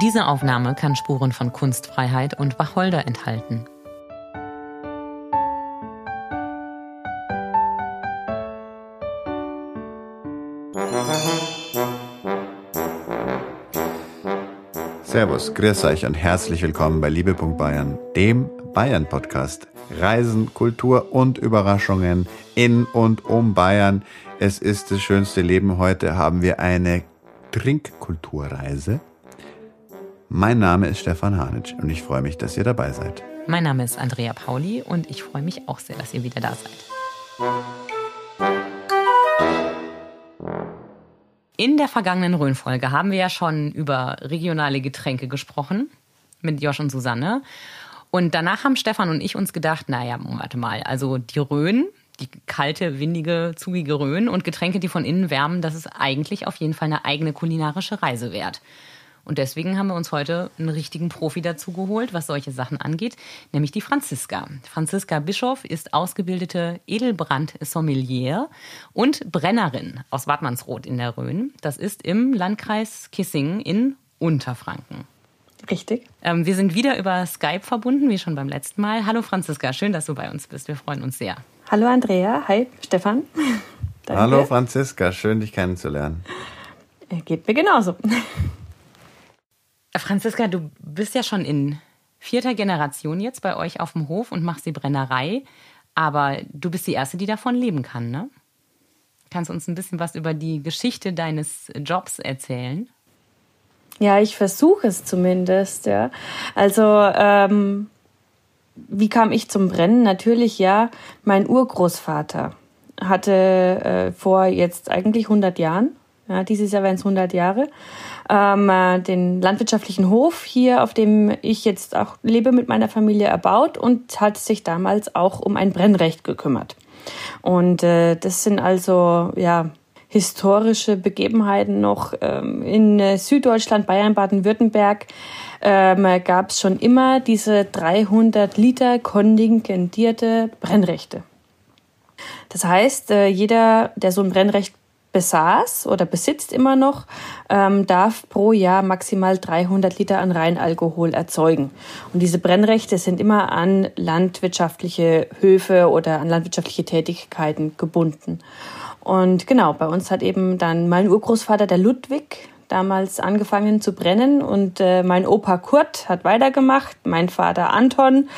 Diese Aufnahme kann Spuren von Kunstfreiheit und Wacholder enthalten. Servus, grüß euch und herzlich willkommen bei Liebe.Bayern, dem Bayern-Podcast. Reisen, Kultur und Überraschungen in und um Bayern. Es ist das schönste Leben. Heute haben wir eine Trinkkulturreise. Mein Name ist Stefan Hanitsch und ich freue mich, dass ihr dabei seid. Mein Name ist Andrea Pauli und ich freue mich auch sehr, dass ihr wieder da seid. In der vergangenen Rhön-Folge haben wir ja schon über regionale Getränke gesprochen mit Josh und Susanne. Und danach haben Stefan und ich uns gedacht, naja, warte mal, also die Rhön, die kalte, windige, zugige Rhön und Getränke, die von innen wärmen, das ist eigentlich auf jeden Fall eine eigene kulinarische Reise wert. Und deswegen haben wir uns heute einen richtigen Profi dazu geholt, was solche Sachen angeht, nämlich die Franziska. Franziska Bischof ist ausgebildete Edelbrand-Sommelier und Brennerin aus Wattmannsroth in der Rhön. Das ist im Landkreis Kissingen in Unterfranken. Richtig. Ähm, wir sind wieder über Skype verbunden, wie schon beim letzten Mal. Hallo Franziska, schön, dass du bei uns bist. Wir freuen uns sehr. Hallo Andrea, hi Stefan. Danke. Hallo Franziska, schön dich kennenzulernen. Äh, geht mir genauso. Franziska, du bist ja schon in vierter Generation jetzt bei euch auf dem Hof und machst die Brennerei. Aber du bist die Erste, die davon leben kann, ne? Kannst du uns ein bisschen was über die Geschichte deines Jobs erzählen? Ja, ich versuche es zumindest, ja. Also, ähm, wie kam ich zum Brennen? Natürlich, ja, mein Urgroßvater hatte äh, vor jetzt eigentlich 100 Jahren, ja, dieses Jahr wären es 100 Jahre, ähm, äh, den landwirtschaftlichen Hof hier, auf dem ich jetzt auch lebe mit meiner Familie, erbaut und hat sich damals auch um ein Brennrecht gekümmert. Und äh, das sind also ja historische Begebenheiten noch ähm, in äh, Süddeutschland, Bayern, Baden-Württemberg ähm, gab es schon immer diese 300 Liter kontingentierte Brennrechte. Das heißt, äh, jeder, der so ein Brennrecht besaß oder besitzt immer noch, ähm, darf pro Jahr maximal 300 Liter an Reinalkohol erzeugen. Und diese Brennrechte sind immer an landwirtschaftliche Höfe oder an landwirtschaftliche Tätigkeiten gebunden. Und genau, bei uns hat eben dann mein Urgroßvater, der Ludwig, damals angefangen zu brennen und äh, mein Opa Kurt hat weitergemacht, mein Vater Anton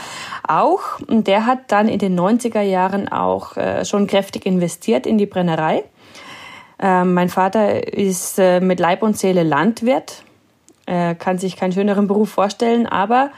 auch. Und der hat dann in den 90er Jahren auch äh, schon kräftig investiert in die Brennerei. Ähm, mein Vater ist äh, mit Leib und Seele Landwirt, Er kann sich keinen schöneren Beruf vorstellen, aber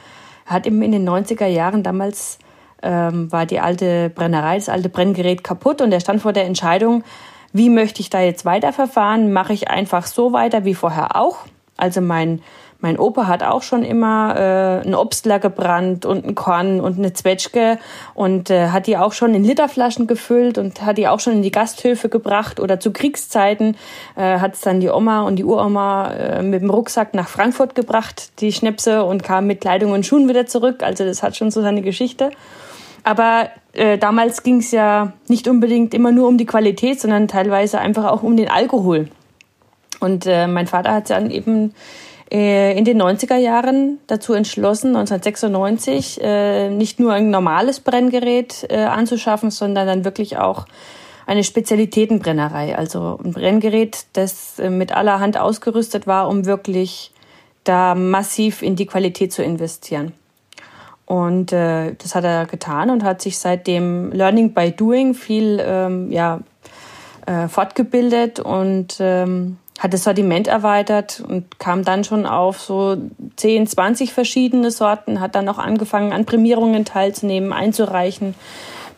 er hat eben in den 90er Jahren damals ähm, war die alte Brennerei, das alte Brenngerät kaputt und er stand vor der Entscheidung, wie möchte ich da jetzt weiterverfahren? Mache ich einfach so weiter wie vorher auch? Also mein mein Opa hat auch schon immer äh, einen Obstler gebrannt und ein Korn und eine Zwetschge und äh, hat die auch schon in Literflaschen gefüllt und hat die auch schon in die Gasthöfe gebracht oder zu Kriegszeiten äh, hat es dann die Oma und die Uroma äh, mit dem Rucksack nach Frankfurt gebracht, die Schnäpse und kam mit Kleidung und Schuhen wieder zurück. Also das hat schon so seine Geschichte. Aber äh, damals ging es ja nicht unbedingt immer nur um die Qualität, sondern teilweise einfach auch um den Alkohol. Und äh, mein Vater hat dann eben in den 90er Jahren dazu entschlossen, 1996 äh, nicht nur ein normales Brenngerät äh, anzuschaffen, sondern dann wirklich auch eine Spezialitätenbrennerei, also ein Brenngerät, das mit aller Hand ausgerüstet war, um wirklich da massiv in die Qualität zu investieren. Und äh, das hat er getan und hat sich seitdem Learning by Doing viel ähm, ja, äh, fortgebildet und ähm, hat das Sortiment erweitert und kam dann schon auf so 10, 20 verschiedene Sorten, hat dann auch angefangen, an Prämierungen teilzunehmen, einzureichen,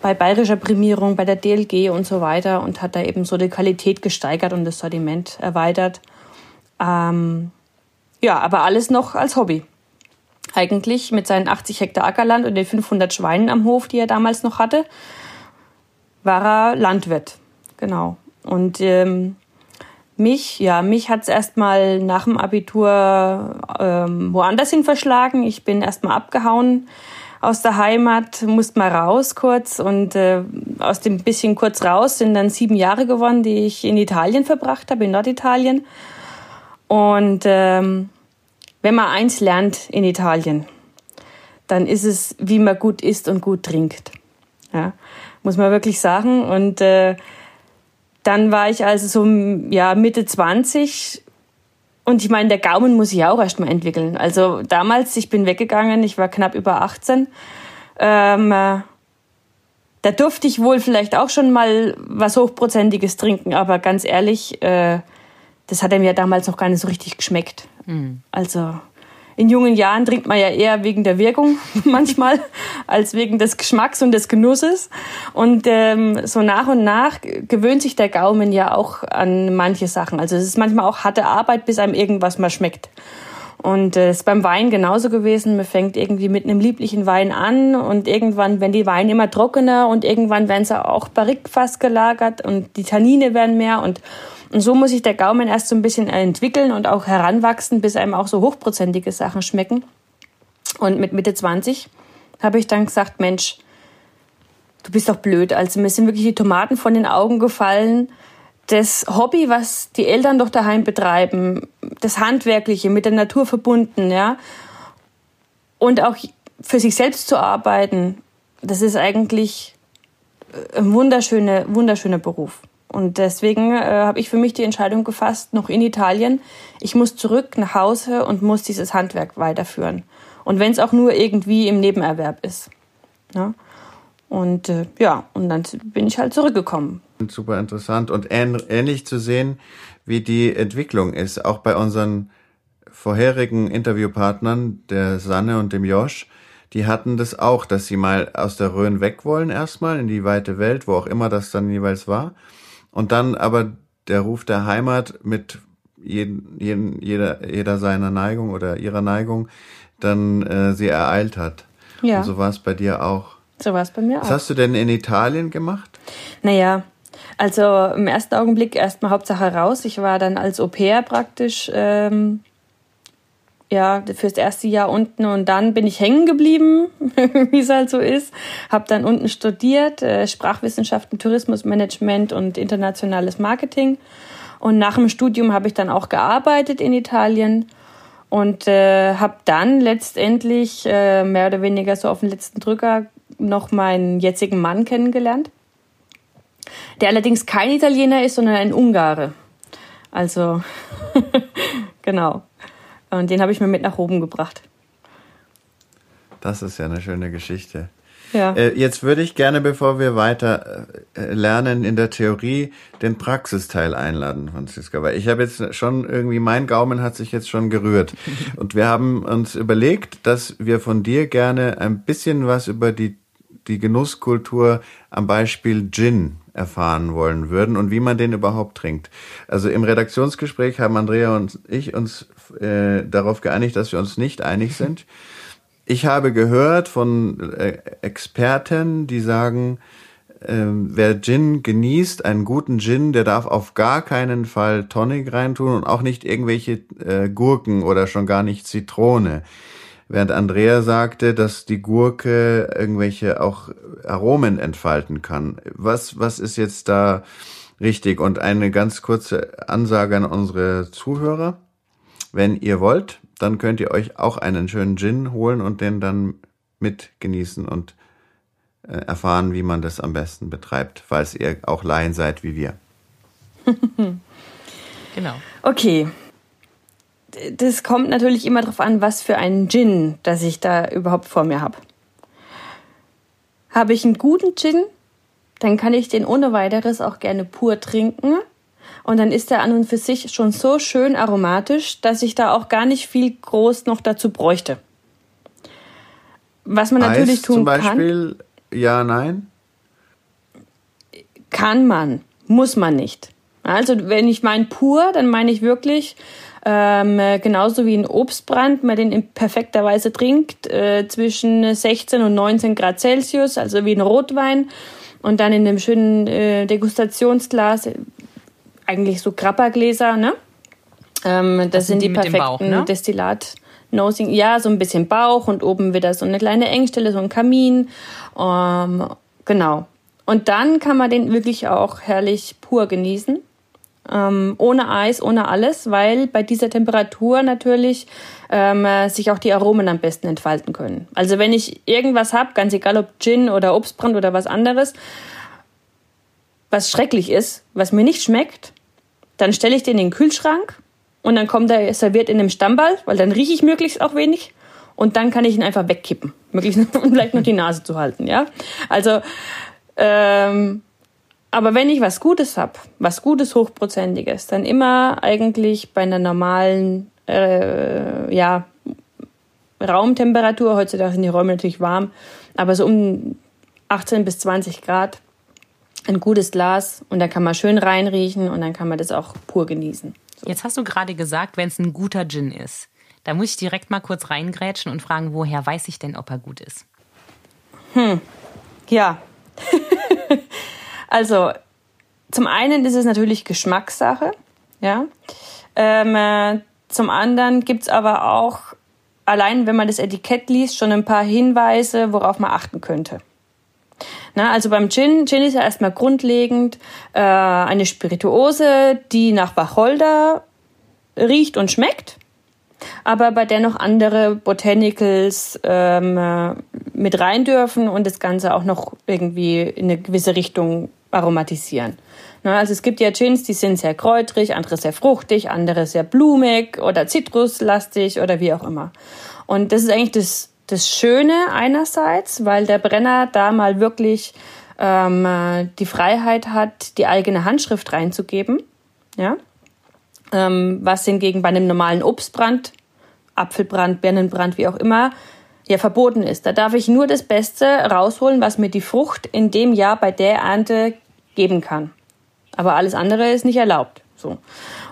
bei bayerischer Prämierung, bei der DLG und so weiter und hat da eben so die Qualität gesteigert und das Sortiment erweitert. Ähm, ja, aber alles noch als Hobby. Eigentlich mit seinen 80 Hektar Ackerland und den 500 Schweinen am Hof, die er damals noch hatte, war er Landwirt. Genau. Und ähm, mich, ja, mich hat's erstmal nach dem Abitur ähm, woanders hin verschlagen. Ich bin erstmal abgehauen aus der Heimat, musste mal raus kurz und äh, aus dem bisschen kurz raus sind dann sieben Jahre geworden, die ich in Italien verbracht habe, in Norditalien. Und ähm, wenn man eins lernt in Italien, dann ist es, wie man gut isst und gut trinkt. Ja, muss man wirklich sagen. Und äh, dann war ich also so ja, Mitte 20 und ich meine, der Gaumen muss ich auch erstmal entwickeln. Also damals, ich bin weggegangen, ich war knapp über 18. Ähm, äh, da durfte ich wohl vielleicht auch schon mal was Hochprozentiges trinken, aber ganz ehrlich, äh, das hat er mir damals noch gar nicht so richtig geschmeckt. Mhm. Also in jungen Jahren trinkt man ja eher wegen der Wirkung manchmal als wegen des Geschmacks und des Genusses. Und ähm, so nach und nach gewöhnt sich der Gaumen ja auch an manche Sachen. Also es ist manchmal auch harte Arbeit, bis einem irgendwas mal schmeckt. Und es äh, ist beim Wein genauso gewesen. Man fängt irgendwie mit einem lieblichen Wein an und irgendwann werden die Weine immer trockener und irgendwann werden sie auch barrikfass gelagert und die Tannine werden mehr und und so muss sich der Gaumen erst so ein bisschen entwickeln und auch heranwachsen, bis einem auch so hochprozentige Sachen schmecken. Und mit Mitte 20 habe ich dann gesagt, Mensch, du bist doch blöd. Also mir sind wirklich die Tomaten von den Augen gefallen. Das Hobby, was die Eltern doch daheim betreiben, das Handwerkliche, mit der Natur verbunden, ja. Und auch für sich selbst zu arbeiten, das ist eigentlich ein wunderschöner, wunderschöner Beruf. Und deswegen äh, habe ich für mich die Entscheidung gefasst, noch in Italien, ich muss zurück nach Hause und muss dieses Handwerk weiterführen. Und wenn es auch nur irgendwie im Nebenerwerb ist. Ja? Und äh, ja, und dann bin ich halt zurückgekommen. Super interessant und ähnlich zu sehen, wie die Entwicklung ist, auch bei unseren vorherigen Interviewpartnern, der Sanne und dem Josh, die hatten das auch, dass sie mal aus der Rhön weg wollen erstmal in die weite Welt, wo auch immer das dann jeweils war und dann aber der Ruf der Heimat mit jeden, jeden, jeder, jeder seiner Neigung oder ihrer Neigung dann äh, sie ereilt hat. Ja. Und so war es bei dir auch. So war es bei mir Was auch. Was hast du denn in Italien gemacht? Naja, also im ersten Augenblick erstmal Hauptsache raus. Ich war dann als Au pair praktisch ähm, ja, fürs erste Jahr unten und dann bin ich hängen geblieben, wie es halt so ist. Habe dann unten studiert, äh, Sprachwissenschaften, Tourismusmanagement und internationales Marketing. Und nach dem Studium habe ich dann auch gearbeitet in Italien und äh, habe dann letztendlich äh, mehr oder weniger so auf den letzten Drücker noch meinen jetzigen Mann kennengelernt, der allerdings kein Italiener ist, sondern ein Ungare. Also genau. Und den habe ich mir mit nach oben gebracht. Das ist ja eine schöne Geschichte. Ja. Äh, jetzt würde ich gerne, bevor wir weiter äh, lernen in der Theorie, den Praxisteil einladen, Franziska. Weil ich habe jetzt schon irgendwie, mein Gaumen hat sich jetzt schon gerührt. Und wir haben uns überlegt, dass wir von dir gerne ein bisschen was über die, die Genusskultur am Beispiel Gin erfahren wollen würden und wie man den überhaupt trinkt. Also im Redaktionsgespräch haben Andrea und ich uns äh, darauf geeinigt, dass wir uns nicht einig sind. Ich habe gehört von äh, Experten, die sagen, äh, wer Gin genießt, einen guten Gin, der darf auf gar keinen Fall Tonic reintun und auch nicht irgendwelche äh, Gurken oder schon gar nicht Zitrone. Während Andrea sagte, dass die Gurke irgendwelche auch Aromen entfalten kann. Was, was ist jetzt da richtig? Und eine ganz kurze Ansage an unsere Zuhörer. Wenn ihr wollt, dann könnt ihr euch auch einen schönen Gin holen und den dann mit genießen und äh, erfahren, wie man das am besten betreibt, falls ihr auch Laien seid wie wir. genau. Okay, das kommt natürlich immer darauf an, was für einen Gin, das ich da überhaupt vor mir habe. Habe ich einen guten Gin, dann kann ich den ohne weiteres auch gerne pur trinken. Und dann ist er an und für sich schon so schön aromatisch, dass ich da auch gar nicht viel groß noch dazu bräuchte. Was man Eis natürlich tun zum Beispiel, kann. Ja, nein? Kann man, muss man nicht. Also wenn ich meine pur, dann meine ich wirklich ähm, genauso wie ein Obstbrand, man den in perfekter Weise trinkt, äh, zwischen 16 und 19 Grad Celsius, also wie ein Rotwein. Und dann in einem schönen äh, Degustationsglas, eigentlich so Grappergläser, ne? Ähm, das sind die, die perfekten Bauch, ne? Destillat. Nosing, ja, so ein bisschen Bauch und oben wieder so eine kleine Engstelle, so ein Kamin. Ähm, genau. Und dann kann man den wirklich auch herrlich pur genießen. Ähm, ohne Eis, ohne alles, weil bei dieser Temperatur natürlich ähm, äh, sich auch die Aromen am besten entfalten können. Also wenn ich irgendwas habe, ganz egal ob Gin oder Obstbrand oder was anderes, was schrecklich ist, was mir nicht schmeckt, dann stelle ich den in den Kühlschrank und dann kommt er serviert in einem Stammball, weil dann rieche ich möglichst auch wenig und dann kann ich ihn einfach wegkippen, möglichst vielleicht noch die Nase zu halten, ja. Also ähm, aber wenn ich was Gutes hab, was Gutes, Hochprozentiges, dann immer eigentlich bei einer normalen äh, ja, Raumtemperatur. Heutzutage sind die Räume natürlich warm, aber so um 18 bis 20 Grad. Ein gutes Glas und dann kann man schön reinriechen und dann kann man das auch pur genießen. So. Jetzt hast du gerade gesagt, wenn es ein guter Gin ist. Da muss ich direkt mal kurz reingrätschen und fragen, woher weiß ich denn, ob er gut ist? Hm, ja. also, zum einen ist es natürlich Geschmackssache, ja. Ähm, äh, zum anderen gibt's aber auch, allein wenn man das Etikett liest, schon ein paar Hinweise, worauf man achten könnte. Na, also beim Gin, Gin ist ja erstmal grundlegend äh, eine Spirituose, die nach Wacholder riecht und schmeckt, aber bei der noch andere Botanicals ähm, äh, mit rein dürfen und das Ganze auch noch irgendwie in eine gewisse Richtung aromatisieren. Na, also es gibt ja Gins, die sind sehr kräutrig, andere sehr fruchtig, andere sehr blumig oder zitruslastig oder wie auch immer. Und das ist eigentlich das das Schöne einerseits, weil der Brenner da mal wirklich ähm, die Freiheit hat, die eigene Handschrift reinzugeben. Ja? Ähm, was hingegen bei einem normalen Obstbrand, Apfelbrand, Birnenbrand, wie auch immer, ja verboten ist. Da darf ich nur das Beste rausholen, was mir die Frucht in dem Jahr bei der Ernte geben kann. Aber alles andere ist nicht erlaubt. So.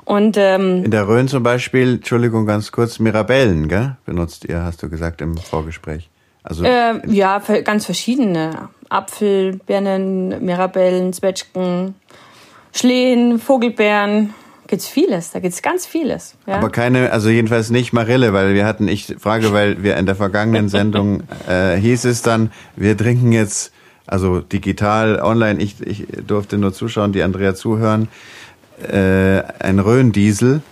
Und, ähm, In der Rhön zum Beispiel, Entschuldigung, ganz kurz, Mirabellen, gell? Benutzt ihr, hast du gesagt im Vorgespräch. Also äh, ja, ganz verschiedene. Apfel, Birnen, Mirabellen, Zwetschgen, Schlehen, Vogelbeeren. Gibt's vieles, da gibt's ganz vieles. Ja? Aber keine, also jedenfalls nicht Marille, weil wir hatten, ich frage, weil wir in der vergangenen Sendung äh, hieß es dann, wir trinken jetzt, also digital, online, ich, ich durfte nur zuschauen, die Andrea zuhören äh, ein Rhöndiesel.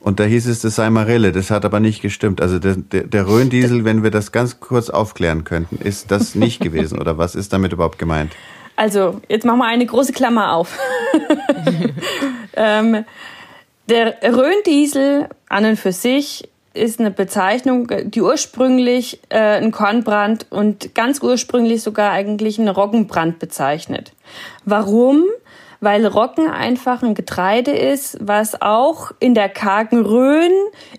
Und da hieß es, das sei Marille. Das hat aber nicht gestimmt. Also der, der, der Rhöndiesel, wenn wir das ganz kurz aufklären könnten, ist das nicht gewesen. Oder was ist damit überhaupt gemeint? Also, jetzt machen wir eine große Klammer auf. ähm, der Rhöndiesel an und für sich ist eine Bezeichnung, die ursprünglich äh, einen Kornbrand und ganz ursprünglich sogar eigentlich einen Roggenbrand bezeichnet. Warum? weil Roggen einfach ein Getreide ist, was auch in der kargen Rhön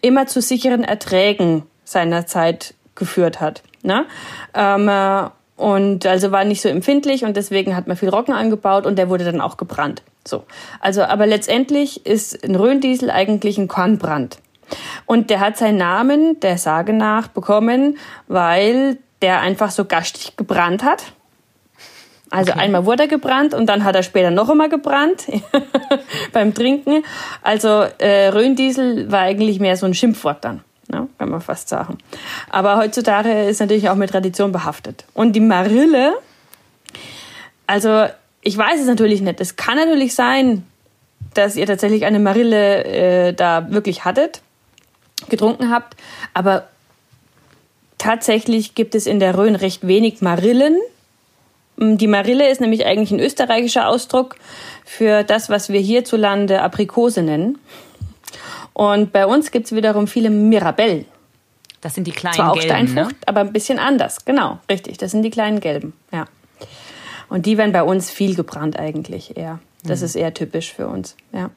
immer zu sicheren Erträgen seiner Zeit geführt hat. Ne? Ähm, äh, und also war nicht so empfindlich und deswegen hat man viel Roggen angebaut und der wurde dann auch gebrannt. So. Also, aber letztendlich ist ein Rhöndiesel eigentlich ein Kornbrand. Und der hat seinen Namen der Sage nach bekommen, weil der einfach so gastig gebrannt hat. Also okay. einmal wurde er gebrannt und dann hat er später noch einmal gebrannt beim Trinken. Also äh, Rhöndiesel war eigentlich mehr so ein Schimpfwort dann, ne? kann man fast sagen. Aber heutzutage ist natürlich auch mit Tradition behaftet. Und die Marille, also ich weiß es natürlich nicht. Es kann natürlich sein, dass ihr tatsächlich eine Marille äh, da wirklich hattet, getrunken habt, aber tatsächlich gibt es in der Rhön recht wenig Marillen Mm, die Marille ist nämlich eigentlich ein österreichischer Ausdruck für das, was wir hierzulande Aprikose nennen. Und bei uns gibt's wiederum viele Mirabellen. Das sind die kleinen Zwar auch gelben, Steinfrucht, ne? aber ein bisschen anders. Genau, richtig. Das sind die kleinen gelben, ja. Und die werden bei uns viel gebrannt eigentlich eher. Das mhm. ist eher typisch für uns, ja.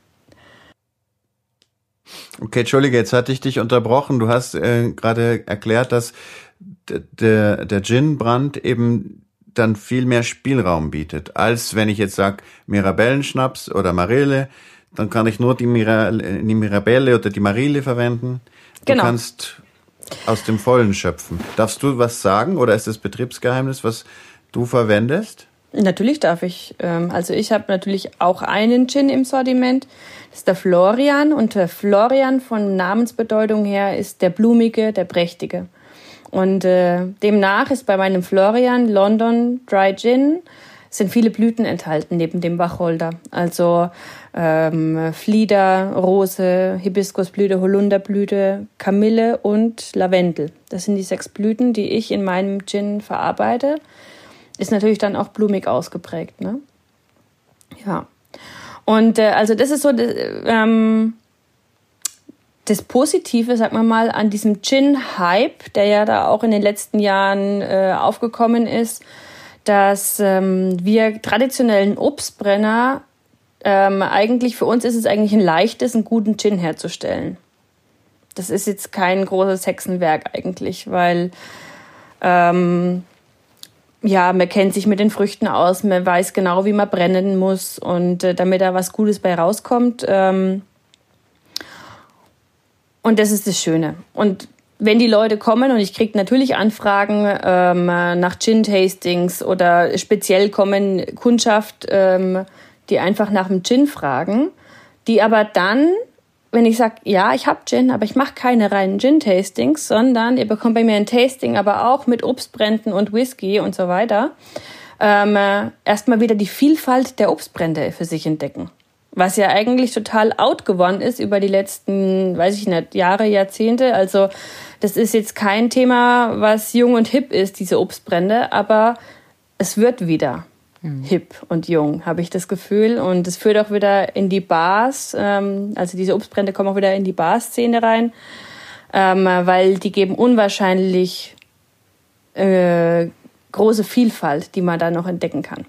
Okay, Entschuldige, jetzt hatte ich dich unterbrochen. Du hast äh, gerade erklärt, dass der, der Gin-Brand eben dann viel mehr Spielraum bietet, als wenn ich jetzt sage Mirabellenschnaps oder Marille, dann kann ich nur die, Mira, die Mirabelle oder die Marille verwenden. Du genau. kannst aus dem Vollen schöpfen. Darfst du was sagen oder ist das Betriebsgeheimnis, was du verwendest? Natürlich darf ich. Ähm, also ich habe natürlich auch einen Gin im Sortiment. Das ist der Florian. Und der Florian von Namensbedeutung her ist der blumige, der prächtige. Und äh, demnach ist bei meinem Florian London Dry Gin sind viele Blüten enthalten neben dem Wacholder. Also ähm, Flieder, Rose, Hibiskusblüte, Holunderblüte, Kamille und Lavendel. Das sind die sechs Blüten, die ich in meinem Gin verarbeite. Ist natürlich dann auch blumig ausgeprägt, ne? Ja. Und äh, also das ist so ähm, das Positive, sag mal mal, an diesem Gin-Hype, der ja da auch in den letzten Jahren äh, aufgekommen ist, dass ähm, wir traditionellen Obstbrenner ähm, eigentlich für uns ist es eigentlich ein leichtes, einen guten Gin herzustellen. Das ist jetzt kein großes Hexenwerk eigentlich, weil ähm, ja, man kennt sich mit den Früchten aus, man weiß genau, wie man brennen muss und äh, damit da was Gutes bei rauskommt. Ähm, und das ist das Schöne. Und wenn die Leute kommen und ich kriege natürlich Anfragen ähm, nach Gin-Tastings oder speziell kommen Kundschaft, ähm, die einfach nach dem Gin fragen, die aber dann, wenn ich sage, ja, ich habe Gin, aber ich mache keine reinen Gin-Tastings, sondern ihr bekommt bei mir ein Tasting, aber auch mit Obstbränden und Whisky und so weiter, ähm, erstmal wieder die Vielfalt der Obstbrände für sich entdecken was ja eigentlich total out geworden ist über die letzten, weiß ich nicht, Jahre, Jahrzehnte. Also das ist jetzt kein Thema, was jung und hip ist, diese Obstbrände, aber es wird wieder mhm. hip und jung, habe ich das Gefühl. Und es führt auch wieder in die Bars, ähm, also diese Obstbrände kommen auch wieder in die Bar-Szene rein, ähm, weil die geben unwahrscheinlich äh, große Vielfalt, die man da noch entdecken kann.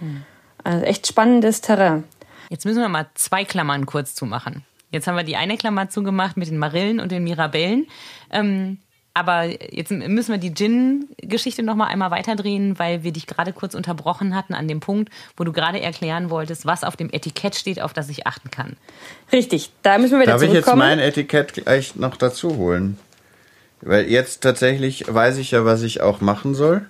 Mhm. Also echt spannendes Terrain. Jetzt müssen wir mal zwei Klammern kurz zumachen. Jetzt haben wir die eine Klammer zugemacht mit den Marillen und den Mirabellen. Ähm, aber jetzt müssen wir die Gin-Geschichte noch mal einmal weiterdrehen, weil wir dich gerade kurz unterbrochen hatten an dem Punkt, wo du gerade erklären wolltest, was auf dem Etikett steht, auf das ich achten kann. Richtig, da müssen wir wieder Darf zurückkommen. Darf ich jetzt mein Etikett gleich noch dazu holen? Weil jetzt tatsächlich weiß ich ja, was ich auch machen soll.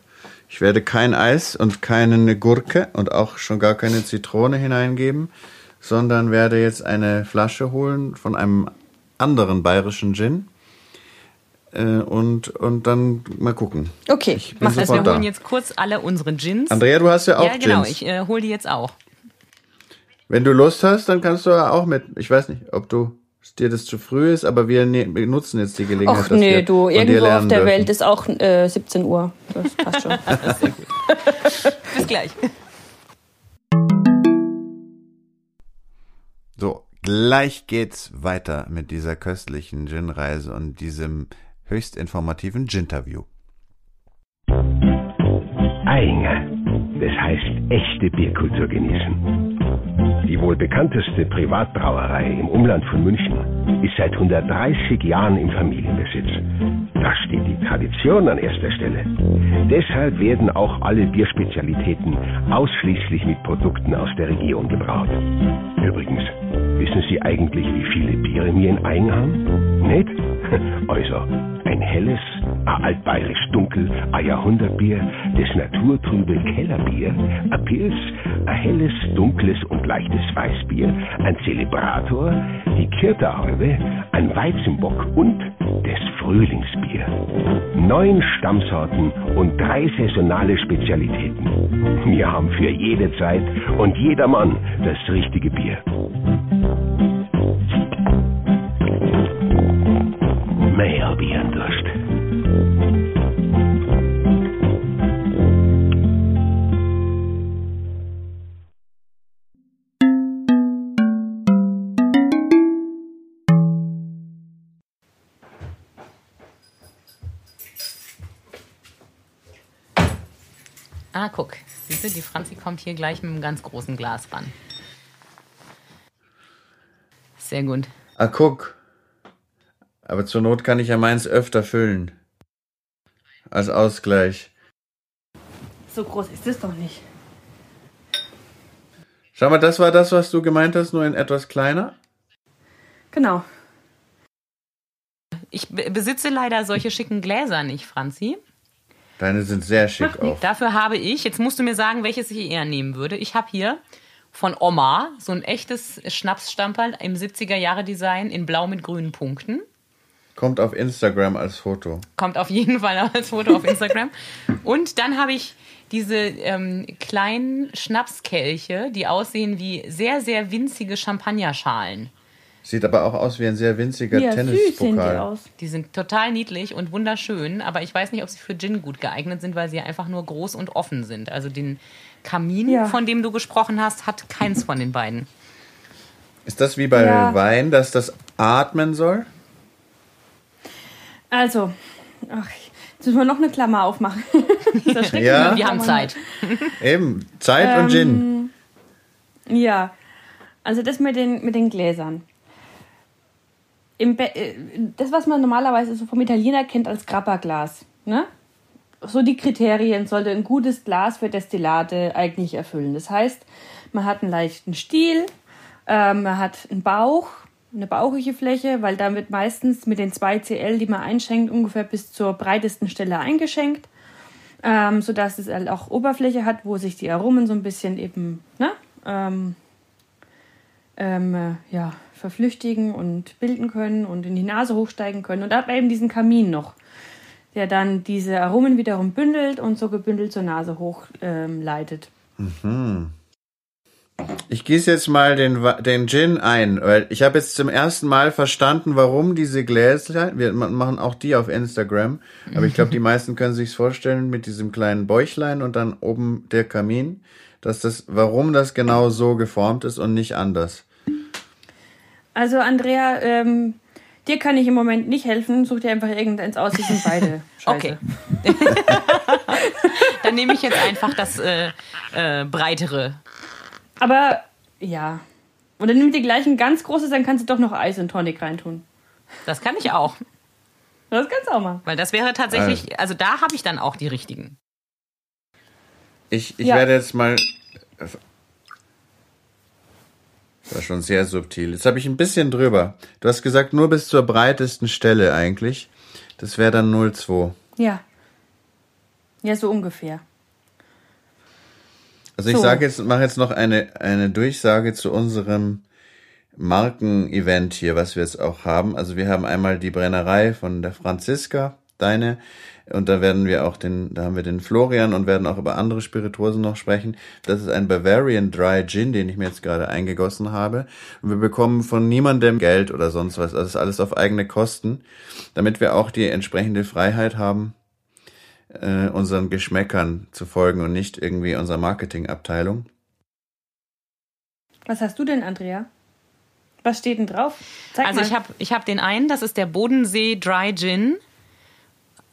Ich werde kein Eis und keine Gurke und auch schon gar keine Zitrone hineingeben, sondern werde jetzt eine Flasche holen von einem anderen bayerischen Gin. Äh, und, und dann mal gucken. Okay, ich mach das. Wir holen jetzt kurz alle unsere Gins. Andrea, du hast ja auch Ja, genau, Gins. ich äh, hole die jetzt auch. Wenn du Lust hast, dann kannst du ja auch mit. Ich weiß nicht, ob du dir das zu früh ist, aber wir, ne, nutzen jetzt die Gelegenheit. Ach nee, du, irgendwo auf der dürfen. Welt ist auch äh, 17 Uhr. Das passt schon. Bis gleich. So, gleich geht's weiter mit dieser köstlichen Gin-Reise und diesem höchst informativen Gin-Interview. Einger, das heißt echte Bierkultur genießen. Die wohl bekannteste Privatbrauerei im Umland von München ist seit 130 Jahren im Familienbesitz. Da steht die Tradition an erster Stelle. Deshalb werden auch alle Bierspezialitäten ausschließlich mit Produkten aus der Region gebraut. Übrigens, wissen Sie eigentlich, wie viele Biere wir in Eigen haben? Nicht? Also, ein helles, ein altbayerisch dunkel, ein Jahrhundertbier, das naturtrübe Kellerbier, ein Pils, ein helles, dunkles und leichtes Weißbier, ein Zelebrator, die Kirterhalbe, ein Weizenbock und das Frühlingsbier. Neun Stammsorten und drei saisonale Spezialitäten. Wir haben für jede Zeit und jedermann das richtige Bier. Meerbierendurst. Ah, guck. Siehst du, die Franzi kommt hier gleich mit einem ganz großen Glas ran. Sehr gut. Ah, guck. Aber zur Not kann ich ja meins öfter füllen. Als Ausgleich. So groß ist es doch nicht. Schau mal, das war das, was du gemeint hast, nur in etwas kleiner? Genau. Ich besitze leider solche schicken Gläser nicht, Franzi. Deine sind sehr schick auch. Dafür habe ich, jetzt musst du mir sagen, welches ich eher nehmen würde. Ich habe hier von Oma so ein echtes Schnapsstamperl im 70er Jahre Design in blau mit grünen Punkten. Kommt auf Instagram als Foto. Kommt auf jeden Fall als Foto auf Instagram. Und dann habe ich diese ähm, kleinen Schnapskelche, die aussehen wie sehr, sehr winzige Champagnerschalen. Sieht aber auch aus wie ein sehr winziger Ja, süß sehen die Tennispokal. aus. Die sind total niedlich und wunderschön, aber ich weiß nicht, ob sie für Gin gut geeignet sind, weil sie einfach nur groß und offen sind. Also den Kamin, Ja. von dem du gesprochen hast, hat keins von den beiden. Ist das wie bei Ja. Wein, dass das atmen soll? Also, ach, jetzt müssen wir noch eine Klammer aufmachen. Das Ja. Wir haben Zeit. Eben, Zeit und Gin. Ja, also das mit den, mit den Gläsern. Im äh, das, was man normalerweise so vom Italiener kennt als Grappa-Glas. Ne? So die Kriterien sollte ein gutes Glas für Destillate eigentlich erfüllen. Das heißt, man hat einen leichten Stiel, ähm, man hat einen Bauch, eine bauchige Fläche, weil da wird meistens mit den 2 CL, die man einschenkt, ungefähr bis zur breitesten Stelle eingeschenkt ähm, sodass es halt auch Oberfläche hat, wo sich die Aromen so ein bisschen eben ne, ähm, ähm, äh, ja, verflüchtigen und bilden können und in die Nase hochsteigen können. Und da hat man eben diesen Kamin noch, der dann diese Aromen wiederum bündelt und so gebündelt zur Nase hochleitet. Ähm, leitet. Ich gieße jetzt mal den, den Gin ein, weil ich habe jetzt zum ersten Mal verstanden, warum diese Gläser, wir ma- machen auch die auf Instagram, aber ich glaube, die meisten können sich's vorstellen mit diesem kleinen Bäuchlein und dann oben der Kamin, dass das, warum das genau so geformt ist und nicht anders. Also Andrea, ähm, dir kann ich im Moment nicht helfen. Such dir einfach irgendeins aus. Die sind beide scheiße. Okay. Dann nehme ich jetzt einfach das äh, äh, breitere. Aber ja. Und dann nimm die gleichen ganz großes, dann kannst du doch noch Eis und Tonic reintun. Das kann ich auch. Das kannst du auch mal. Weil das wäre tatsächlich, also da habe ich dann auch die richtigen. Ich, ich Ja. werde jetzt mal. Das war schon sehr subtil. Jetzt habe ich ein bisschen drüber. Du hast gesagt, nur bis zur breitesten Stelle eigentlich. Das wäre dann 0,2. Ja. Ja, so ungefähr. Also ich So. sage jetzt, mache jetzt noch eine, eine Durchsage zu unserem Markenevent hier, was wir jetzt auch haben. Also wir haben einmal die Brennerei von der Franziska, deine, und da werden wir auch den, da haben wir den Florian und werden auch über andere Spirituosen noch sprechen. Das ist ein Bavarian Dry Gin, den ich mir jetzt gerade eingegossen habe. Und wir bekommen von niemandem Geld oder sonst was. Also das ist alles auf eigene Kosten, damit wir auch die entsprechende Freiheit haben, äh, unseren Geschmäckern zu folgen und nicht irgendwie unserer Marketingabteilung. Was hast du denn, Andrea? Was steht denn drauf? Zeig Also mal. ich habe ich hab den einen, das ist der Bodensee Dry Gin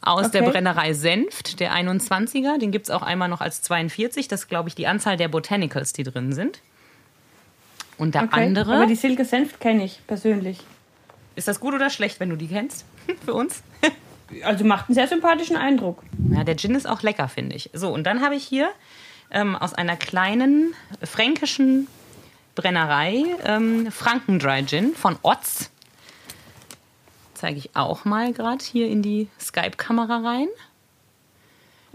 aus der Okay. Brennerei Senft, der 21er. Den gibt es auch einmal noch als 42. Das ist, glaube ich, die Anzahl der Botanicals, die drin sind. Und der okay. andere, Aber die Silke Senft kenne ich persönlich. ist das gut oder schlecht, wenn du die kennst? Für uns? Also macht einen sehr sympathischen Eindruck. Ja, der Gin ist auch lecker, finde ich. So, und dann habe ich hier ähm, aus einer kleinen fränkischen Brennerei ähm, Franken Dry Gin von Otz. Zeige ich auch mal gerade hier in die Skype-Kamera rein.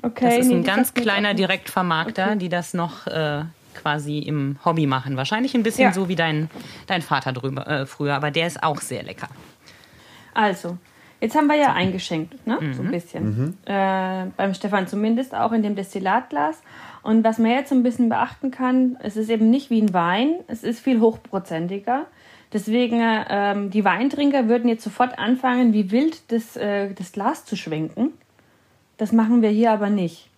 Okay. Das ist nee, ein ganz kleiner. Direktvermarkter, Okay. die das noch äh, quasi im Hobby machen. Wahrscheinlich ein bisschen Ja. so wie dein, dein Vater drüber, äh, früher, aber der ist auch sehr lecker. Also, jetzt haben wir ja eingeschenkt, ne? Mhm. So ein bisschen. Äh, beim Stefan zumindest auch in dem Destillatglas. Und was man jetzt so ein bisschen beachten kann, es ist eben nicht wie ein Wein, es ist viel hochprozentiger. Deswegen, äh, ähm, die Weintrinker würden jetzt sofort anfangen, wie wild das, äh, das Glas zu schwenken. Das machen wir hier aber nicht,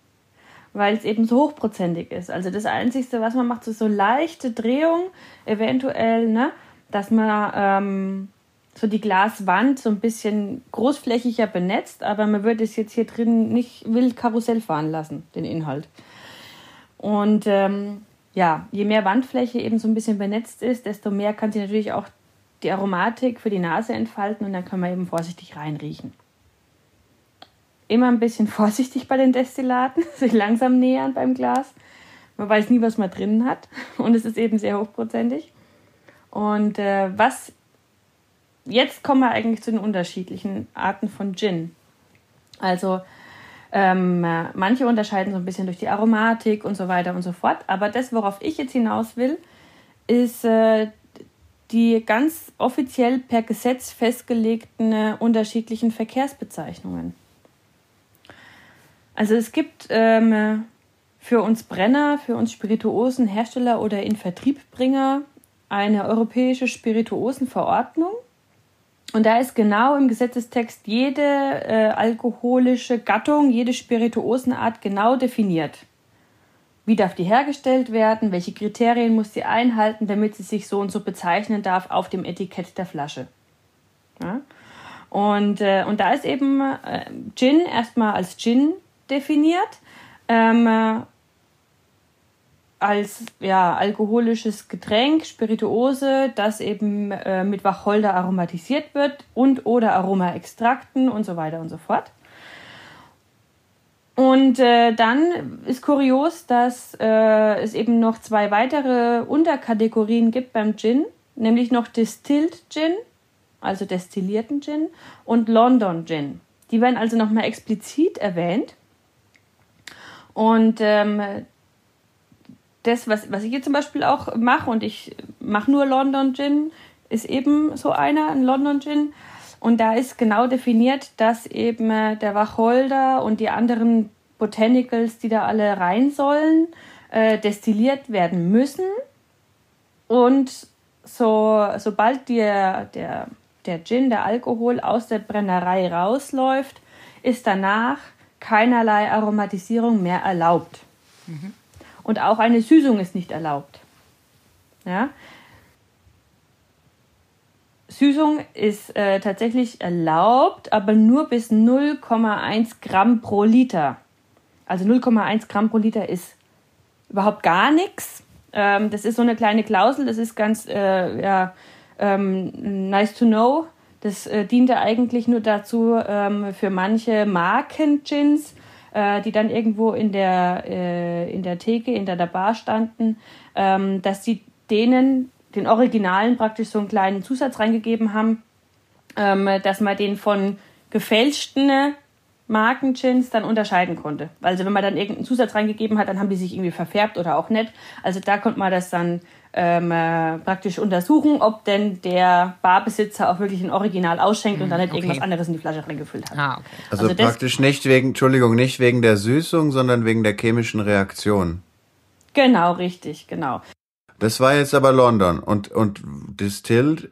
weil es eben so hochprozentig ist. Also das Einzige, was man macht, ist so leichte Drehung, eventuell, ne? dass man ähm, so die Glaswand so ein bisschen großflächiger benetzt, aber man würde es jetzt hier drin nicht wild Karussell fahren lassen, den Inhalt. Und ähm, ja, je mehr Wandfläche eben so ein bisschen benetzt ist, desto mehr kann sich natürlich auch die Aromatik für die Nase entfalten und dann kann man eben vorsichtig reinriechen. Immer ein bisschen vorsichtig bei den Destillaten, sich langsam nähern beim Glas. Man weiß nie, was man drinnen hat und es ist eben sehr hochprozentig. Und äh, was jetzt kommen wir eigentlich zu den unterschiedlichen Arten von Gin. Also ähm, äh, manche unterscheiden so ein bisschen durch die Aromatik und so weiter und so fort. Aber das, worauf ich jetzt hinaus will, ist äh, die ganz offiziell per Gesetz festgelegten äh, unterschiedlichen Verkehrsbezeichnungen. Also es gibt ähm, für uns Brenner, für uns Spirituosenhersteller oder Invertriebbringer eine europäische Spirituosenverordnung. Und da ist genau im Gesetzestext jede äh, alkoholische Gattung, jede Spirituosenart genau definiert. Wie darf die hergestellt werden? Welche Kriterien muss sie einhalten, damit sie sich so und so bezeichnen darf auf dem Etikett der Flasche? Ja? Und, äh, und da ist eben äh, Gin erstmal als Gin definiert. Ähm, als ja, alkoholisches Getränk, Spirituose, das eben äh, mit Wacholder aromatisiert wird und oder Aromaextrakten und so weiter und so fort. Und äh, dann ist kurios, dass äh, es eben noch zwei weitere Unterkategorien gibt beim Gin, nämlich noch Distilled Gin, also destillierten Gin, und London Gin. Die werden also nochmal explizit erwähnt. Und ähm, das, was, was ich jetzt zum Beispiel auch mache, und ich mache nur London Gin, ist eben so einer, ein London Gin. Und da ist genau definiert, dass eben äh, der Wacholder und die anderen Botanicals, die da alle rein sollen, äh, destilliert werden müssen. Und so, sobald der, der, der Gin, der Alkohol aus der Brennerei rausläuft, ist danach keinerlei Aromatisierung mehr erlaubt. Mhm. Und auch eine Süßung ist nicht erlaubt. Ja? Süßung ist äh, tatsächlich erlaubt, aber nur bis 0,1 Gramm pro Liter. Also 0,1 Gramm pro Liter ist überhaupt gar nichts. Ähm, das ist so eine kleine Klausel, das ist ganz äh, ja, ähm, nice to know. Das äh, diente eigentlich nur dazu, ähm, für manche Marken-Gins äh, die dann irgendwo in der, äh, in der Theke, in der, der Bar standen, ähm, dass sie denen, den Originalen praktisch so einen kleinen Zusatz reingegeben haben, ähm, dass man den von gefälschten Marken-Gins dann unterscheiden konnte. Also wenn man dann irgendeinen Zusatz reingegeben hat, dann haben die sich irgendwie verfärbt oder auch nicht. Also da konnte man das dann ähm, äh, praktisch untersuchen, ob denn der Barbesitzer auch wirklich ein Original ausschenkt und dann nicht okay. irgendwas anderes in die Flasche reingefüllt hat. Ah, okay. Also, also praktisch nicht wegen, Entschuldigung, nicht wegen der Süßung, sondern wegen der chemischen Reaktion. Genau, richtig, genau. Das war jetzt aber London und, und Distilled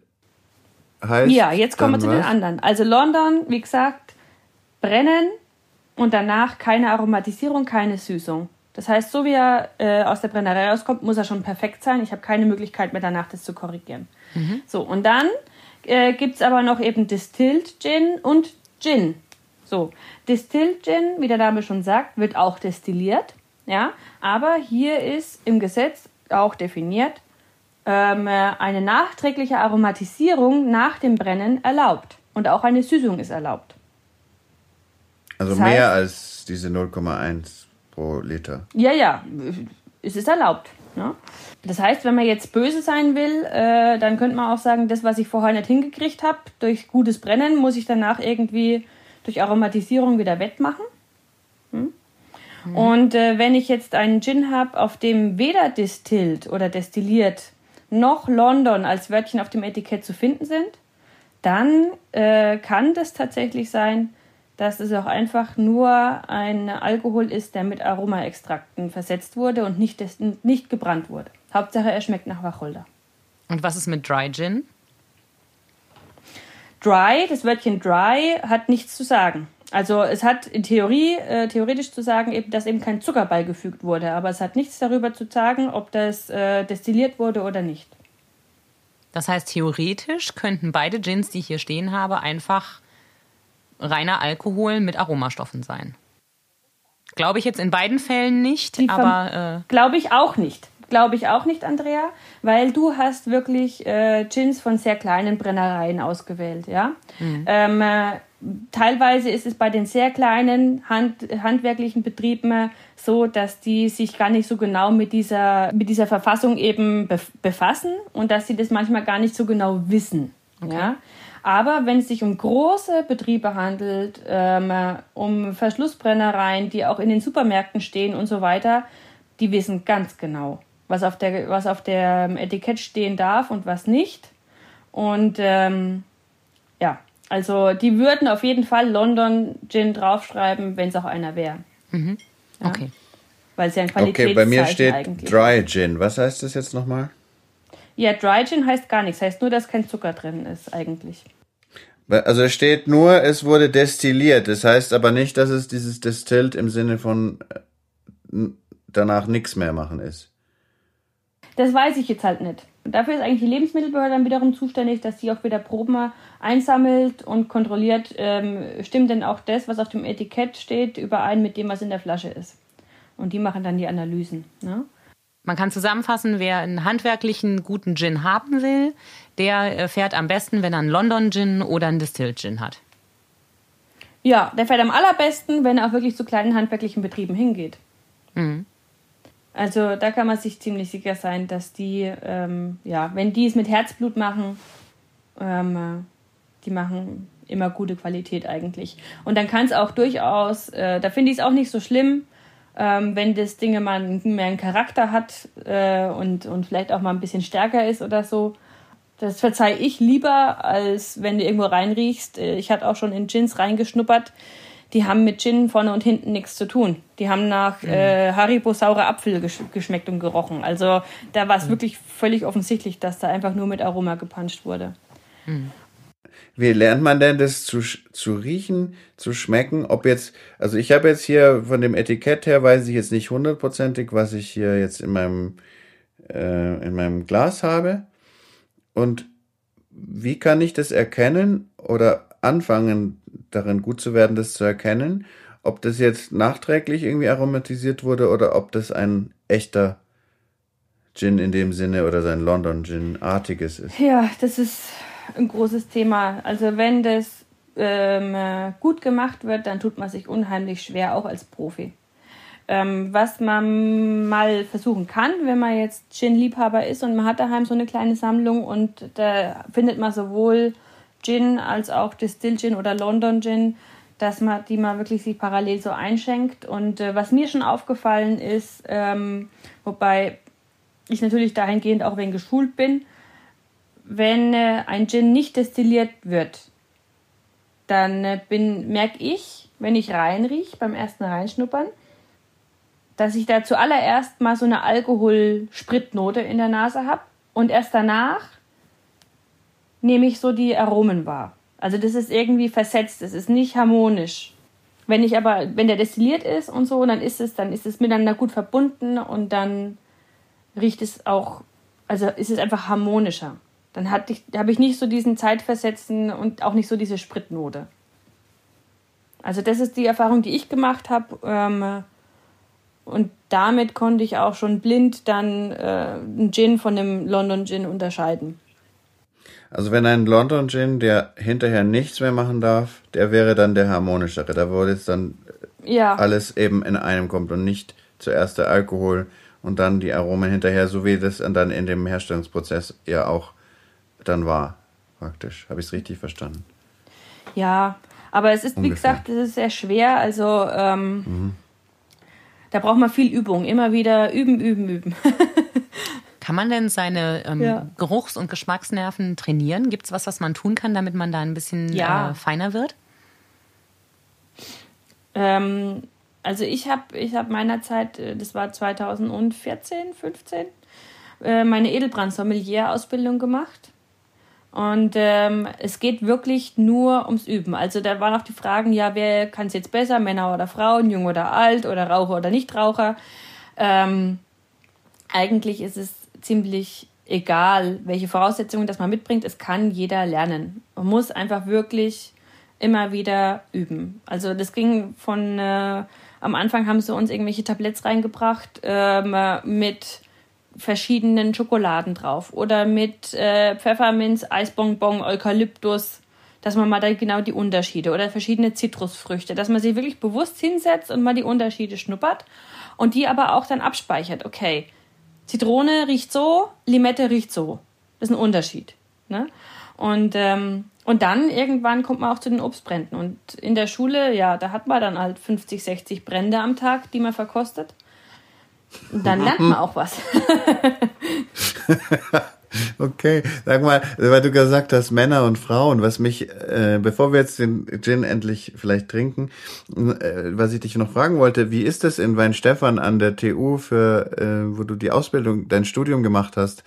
heißt. Ja, jetzt kommen wir zu was? den anderen. Also London, wie gesagt, brennen und danach keine Aromatisierung, keine Süßung. Das heißt, so wie er äh, aus der Brennerei rauskommt, muss er schon perfekt sein. Ich habe keine Möglichkeit mehr danach, das zu korrigieren. Mhm. So, und dann äh, gibt es aber noch eben Distilled Gin und Gin. So, Distilled Gin, wie der Name schon sagt, wird auch destilliert. Ja, aber hier ist im Gesetz auch definiert, ähm, eine nachträgliche Aromatisierung nach dem Brennen erlaubt. Und auch eine Süßung ist erlaubt. Also das heißt, mehr als diese 0,1 pro Liter. Ja, ja, es ist erlaubt. Ne? Das heißt, wenn man jetzt böse sein will, äh, dann könnte man auch sagen, das, was ich vorher nicht hingekriegt habe, durch gutes Brennen, muss ich danach irgendwie durch Aromatisierung wieder wettmachen. Hm? Mhm. Und äh, wenn ich jetzt einen Gin habe, auf dem weder distillt oder destilliert noch London als Wörtchen auf dem Etikett zu finden sind, dann äh, kann das tatsächlich sein, dass es auch einfach nur ein Alkohol ist, der mit Aromaextrakten versetzt wurde und nicht, nicht gebrannt wurde. Hauptsache, er schmeckt nach Wacholder. Und was ist mit Dry Gin? Dry, das Wörtchen dry hat nichts zu sagen. Also es hat in Theorie, äh, theoretisch zu sagen, eben, dass eben kein Zucker beigefügt wurde, aber es hat nichts darüber zu sagen, ob das äh, destilliert wurde oder nicht. Das heißt, theoretisch könnten beide Gins, die ich hier stehen habe, einfach reiner Alkohol mit Aromastoffen sein. Glaube ich jetzt in beiden Fällen nicht, Die aber. Äh Glaube ich auch nicht. Glaube ich auch nicht, Andrea, weil du hast wirklich äh, Gins von sehr kleinen Brennereien ausgewählt, ja. Mhm. Ähm, äh, teilweise ist es bei den sehr kleinen Hand, handwerklichen Betrieben so, dass die sich gar nicht so genau mit dieser, mit dieser Verfassung eben befassen und dass sie das manchmal gar nicht so genau wissen. Okay. Ja? Aber wenn es sich um große Betriebe handelt, ähm, um Verschlussbrennereien, die auch in den Supermärkten stehen und so weiter, die wissen ganz genau, was auf der, was auf der Etikett stehen darf und was nicht. Und ähm, ja, also die würden auf jeden Fall London Gin draufschreiben, wenn es auch einer wäre. Mhm. Okay. Ja? Weil es ja ein Qualitätszeichen Okay, bei mir steht eigentlich. Dry Gin. Was heißt das jetzt nochmal? Ja, Dry Gin heißt gar nichts. Heißt nur, dass kein Zucker drin ist eigentlich. Also es steht nur, es wurde destilliert. Das heißt aber nicht, dass es dieses Distilled im Sinne von äh, danach nichts mehr machen ist. Das weiß ich jetzt halt nicht. Dafür ist eigentlich die Lebensmittelbehörde dann wiederum zuständig, dass sie auch wieder Proben einsammelt und kontrolliert, ähm, stimmt denn auch das, was auf dem Etikett steht, überein mit dem, was in der Flasche ist. Und die machen dann die Analysen. Ne? Man kann zusammenfassen, wer einen handwerklichen guten Gin haben will, der äh, fährt am besten, wenn er einen London Gin oder einen Distilled Gin hat. Ja, der fährt am allerbesten, wenn er auch wirklich zu kleinen handwerklichen Betrieben hingeht. Mhm. Also da kann man sich ziemlich sicher sein, dass die, ähm, ja, wenn die es mit Herzblut machen, ähm, die machen immer gute Qualität eigentlich. Und dann kann es auch durchaus, äh, da finde ich es auch nicht so schlimm, ähm, wenn das Ding mal mehr einen Charakter hat äh, und, und vielleicht auch mal ein bisschen stärker ist oder so. Das verzeih ich lieber, als wenn du irgendwo reinriechst. Äh, ich hatte auch schon in Gins reingeschnuppert. Die haben mit Gin vorne und hinten nichts zu tun. Die haben nach mhm. äh, Haribo saure Apfel gesch geschmeckt und gerochen. Also da war es mhm. wirklich völlig offensichtlich, dass da einfach nur mit Aroma gepanscht wurde. Mhm. Wie lernt man denn das zu, zu riechen, zu schmecken? Ob jetzt, also ich habe jetzt hier von dem Etikett her weiß ich jetzt nicht hundertprozentig, was ich hier jetzt in meinem, äh, in meinem Glas habe. Und wie kann ich das erkennen oder anfangen, darin gut zu werden, das zu erkennen? Ob das jetzt nachträglich irgendwie aromatisiert wurde oder ob das ein echter Gin in dem Sinne oder sein London Gin artiges ist. Ja, das ist ein großes Thema. Also wenn das ähm, gut gemacht wird, dann tut man sich unheimlich schwer, auch als Profi. Ähm, was man mal versuchen kann, wenn man jetzt Gin-Liebhaber ist und man hat daheim so eine kleine Sammlung und da findet man sowohl Gin als auch Distill Gin oder London Gin, dass man die mal wirklich sich parallel so einschenkt. Und äh, was mir schon aufgefallen ist, ähm, wobei ich natürlich dahingehend auch wenn geschult bin, wenn äh, ein Gin nicht destilliert wird, dann äh, merke ich, wenn ich reinriech beim ersten Reinschnuppern, dass ich da zuallererst mal so eine Alkoholspritnote in der Nase habe und erst danach nehme ich so die Aromen wahr. Also das ist irgendwie versetzt, es ist nicht harmonisch. Wenn ich aber, wenn der destilliert ist und so, dann ist es, dann ist es miteinander gut verbunden und dann riecht es auch, also ist es einfach harmonischer. Dann hatte ich, habe ich nicht so diesen Zeitversetzen und auch nicht so diese Spritnote. Also das ist die Erfahrung, die ich gemacht habe. Ähm, und damit konnte ich auch schon blind dann äh, einen Gin von dem London Gin unterscheiden. Also wenn ein London Gin, der hinterher nichts mehr machen darf, der wäre dann der harmonischere. Da wo jetzt dann ja. alles eben in einem kommt und nicht zuerst der Alkohol und dann die Aromen hinterher, so wie das dann in dem Herstellungsprozess ja auch dann war, praktisch. Habe ich es richtig verstanden? Ja, aber es ist, Ungefähr. wie gesagt, es ist sehr schwer. Also ähm, mhm. da braucht man viel Übung. Immer wieder üben, üben, üben. Kann man denn seine ähm, ja. Geruchs- und Geschmacksnerven trainieren? Gibt es was, was man tun kann, damit man da ein bisschen ja. äh, feiner wird? Ähm, also ich habe ich hab meinerzeit, äh, das war 2014, 15, äh, meine Edelbrand-Sommelier-Ausbildung gemacht. Und ähm, es geht wirklich nur ums Üben. Also da waren auch die Fragen, ja, wer kann es jetzt besser, Männer oder Frauen, jung oder alt oder Raucher oder Nichtraucher. Ähm, eigentlich ist es ziemlich egal, welche Voraussetzungen das man mitbringt. Es kann jeder lernen. Man muss einfach wirklich immer wieder üben. Also das ging von äh, am Anfang haben sie uns irgendwelche Tabletts reingebracht ähm, mit verschiedenen Schokoladen drauf oder mit äh, Pfefferminz, Eisbonbon, Eukalyptus, dass man mal da genau die Unterschiede oder verschiedene Zitrusfrüchte, dass man sich wirklich bewusst hinsetzt und mal die Unterschiede schnuppert und die aber auch dann abspeichert. Okay, Zitrone riecht so, Limette riecht so. Das ist ein Unterschied. Ne? Und, ähm, und dann irgendwann kommt man auch zu den Obstbränden. Und in der Schule, ja, da hat man dann halt 50, 60 Brände am Tag, die man verkostet. Und dann lernt man auch was. Okay, sag mal, weil du gesagt hast, Männer und Frauen, was mich, äh, bevor wir jetzt den Gin endlich vielleicht trinken, äh, was ich dich noch fragen wollte, wie ist es in Weinstefan an der TU, für, äh, wo du die Ausbildung, dein Studium gemacht hast?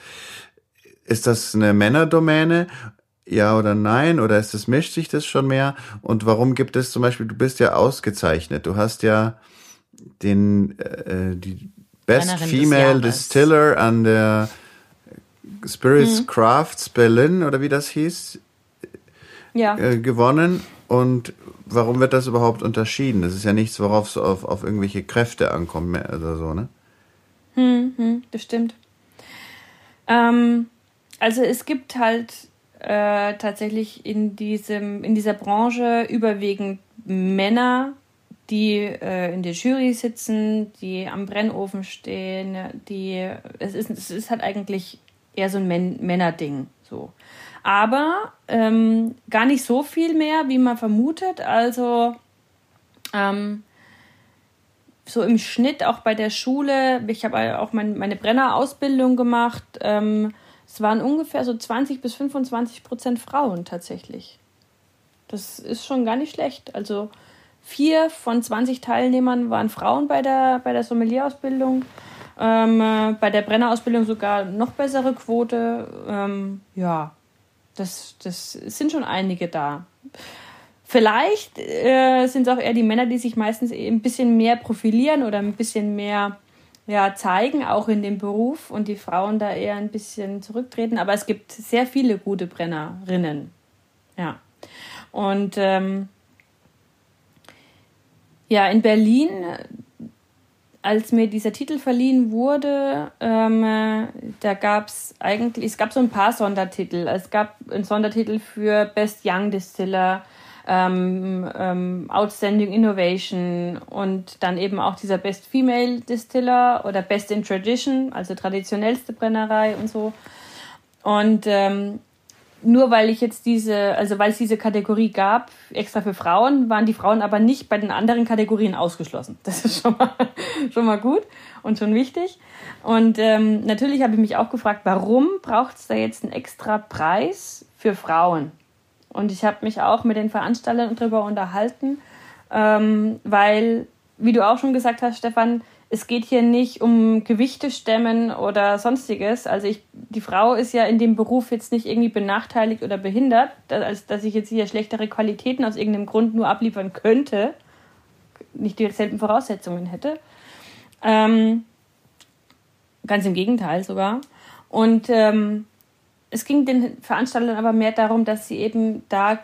Ist das eine Männerdomäne? Ja oder nein? Oder ist es, mischt sich das schon mehr? Und warum gibt es zum Beispiel, du bist ja ausgezeichnet, du hast ja den, äh, die Best Männerin Female Distiller an der Spirits mhm. Crafts Berlin oder wie das hieß, ja. äh, gewonnen. Und warum wird das überhaupt unterschieden? Das ist ja nichts, worauf es auf, auf irgendwelche Kräfte ankommt oder so, ne? Hm, hm, das stimmt. Ähm, also es gibt halt äh, tatsächlich in diesem in dieser Branche überwiegend Männer, die äh, in der Jury sitzen, die am Brennofen stehen, die es ist es ist halt eigentlich eher so ein Män Männerding. So. Aber ähm, gar nicht so viel mehr, wie man vermutet. Also ähm, so im Schnitt auch bei der Schule, ich habe auch mein, meine Brennerausbildung gemacht, ähm, es waren ungefähr so 20 bis 25 Prozent Frauen tatsächlich. Das ist schon gar nicht schlecht. Also vier von 20 Teilnehmern waren Frauen bei der, bei der Sommelierausbildung. Ähm, äh, bei der Brennerausbildung sogar noch bessere Quote. Ähm, ja, das, das sind schon einige da. Vielleicht äh, sind es auch eher die Männer, die sich meistens ein bisschen mehr profilieren oder ein bisschen mehr ja, zeigen, auch in dem Beruf und die Frauen da eher ein bisschen zurücktreten. Aber es gibt sehr viele gute Brennerinnen. Ja. Und ähm, ja, in Berlin als mir dieser Titel verliehen wurde, ähm, äh, da gab es eigentlich, es gab so ein paar Sondertitel. Es gab einen Sondertitel für Best Young Distiller, ähm, ähm, Outstanding Innovation und dann eben auch dieser Best Female Distiller oder Best in Tradition, also traditionellste Brennerei und so. Und ähm, nur weil ich jetzt diese, also weil es diese Kategorie gab, extra für Frauen, waren die Frauen aber nicht bei den anderen Kategorien ausgeschlossen. Das ist schon mal, schon mal gut und schon wichtig. Und ähm, natürlich habe ich mich auch gefragt, warum braucht es da jetzt einen extra Preis für Frauen? Und ich habe mich auch mit den Veranstaltern darüber unterhalten, ähm, weil, wie du auch schon gesagt hast, Stefan, es geht hier nicht um Gewichte stemmen oder sonstiges. Also ich, die Frau ist ja in dem Beruf jetzt nicht irgendwie benachteiligt oder behindert, als dass ich jetzt hier schlechtere Qualitäten aus irgendeinem Grund nur abliefern könnte, nicht dieselben Voraussetzungen hätte. Ähm, ganz im Gegenteil sogar. Und ähm, es ging den Veranstaltern aber mehr darum, dass sie eben da,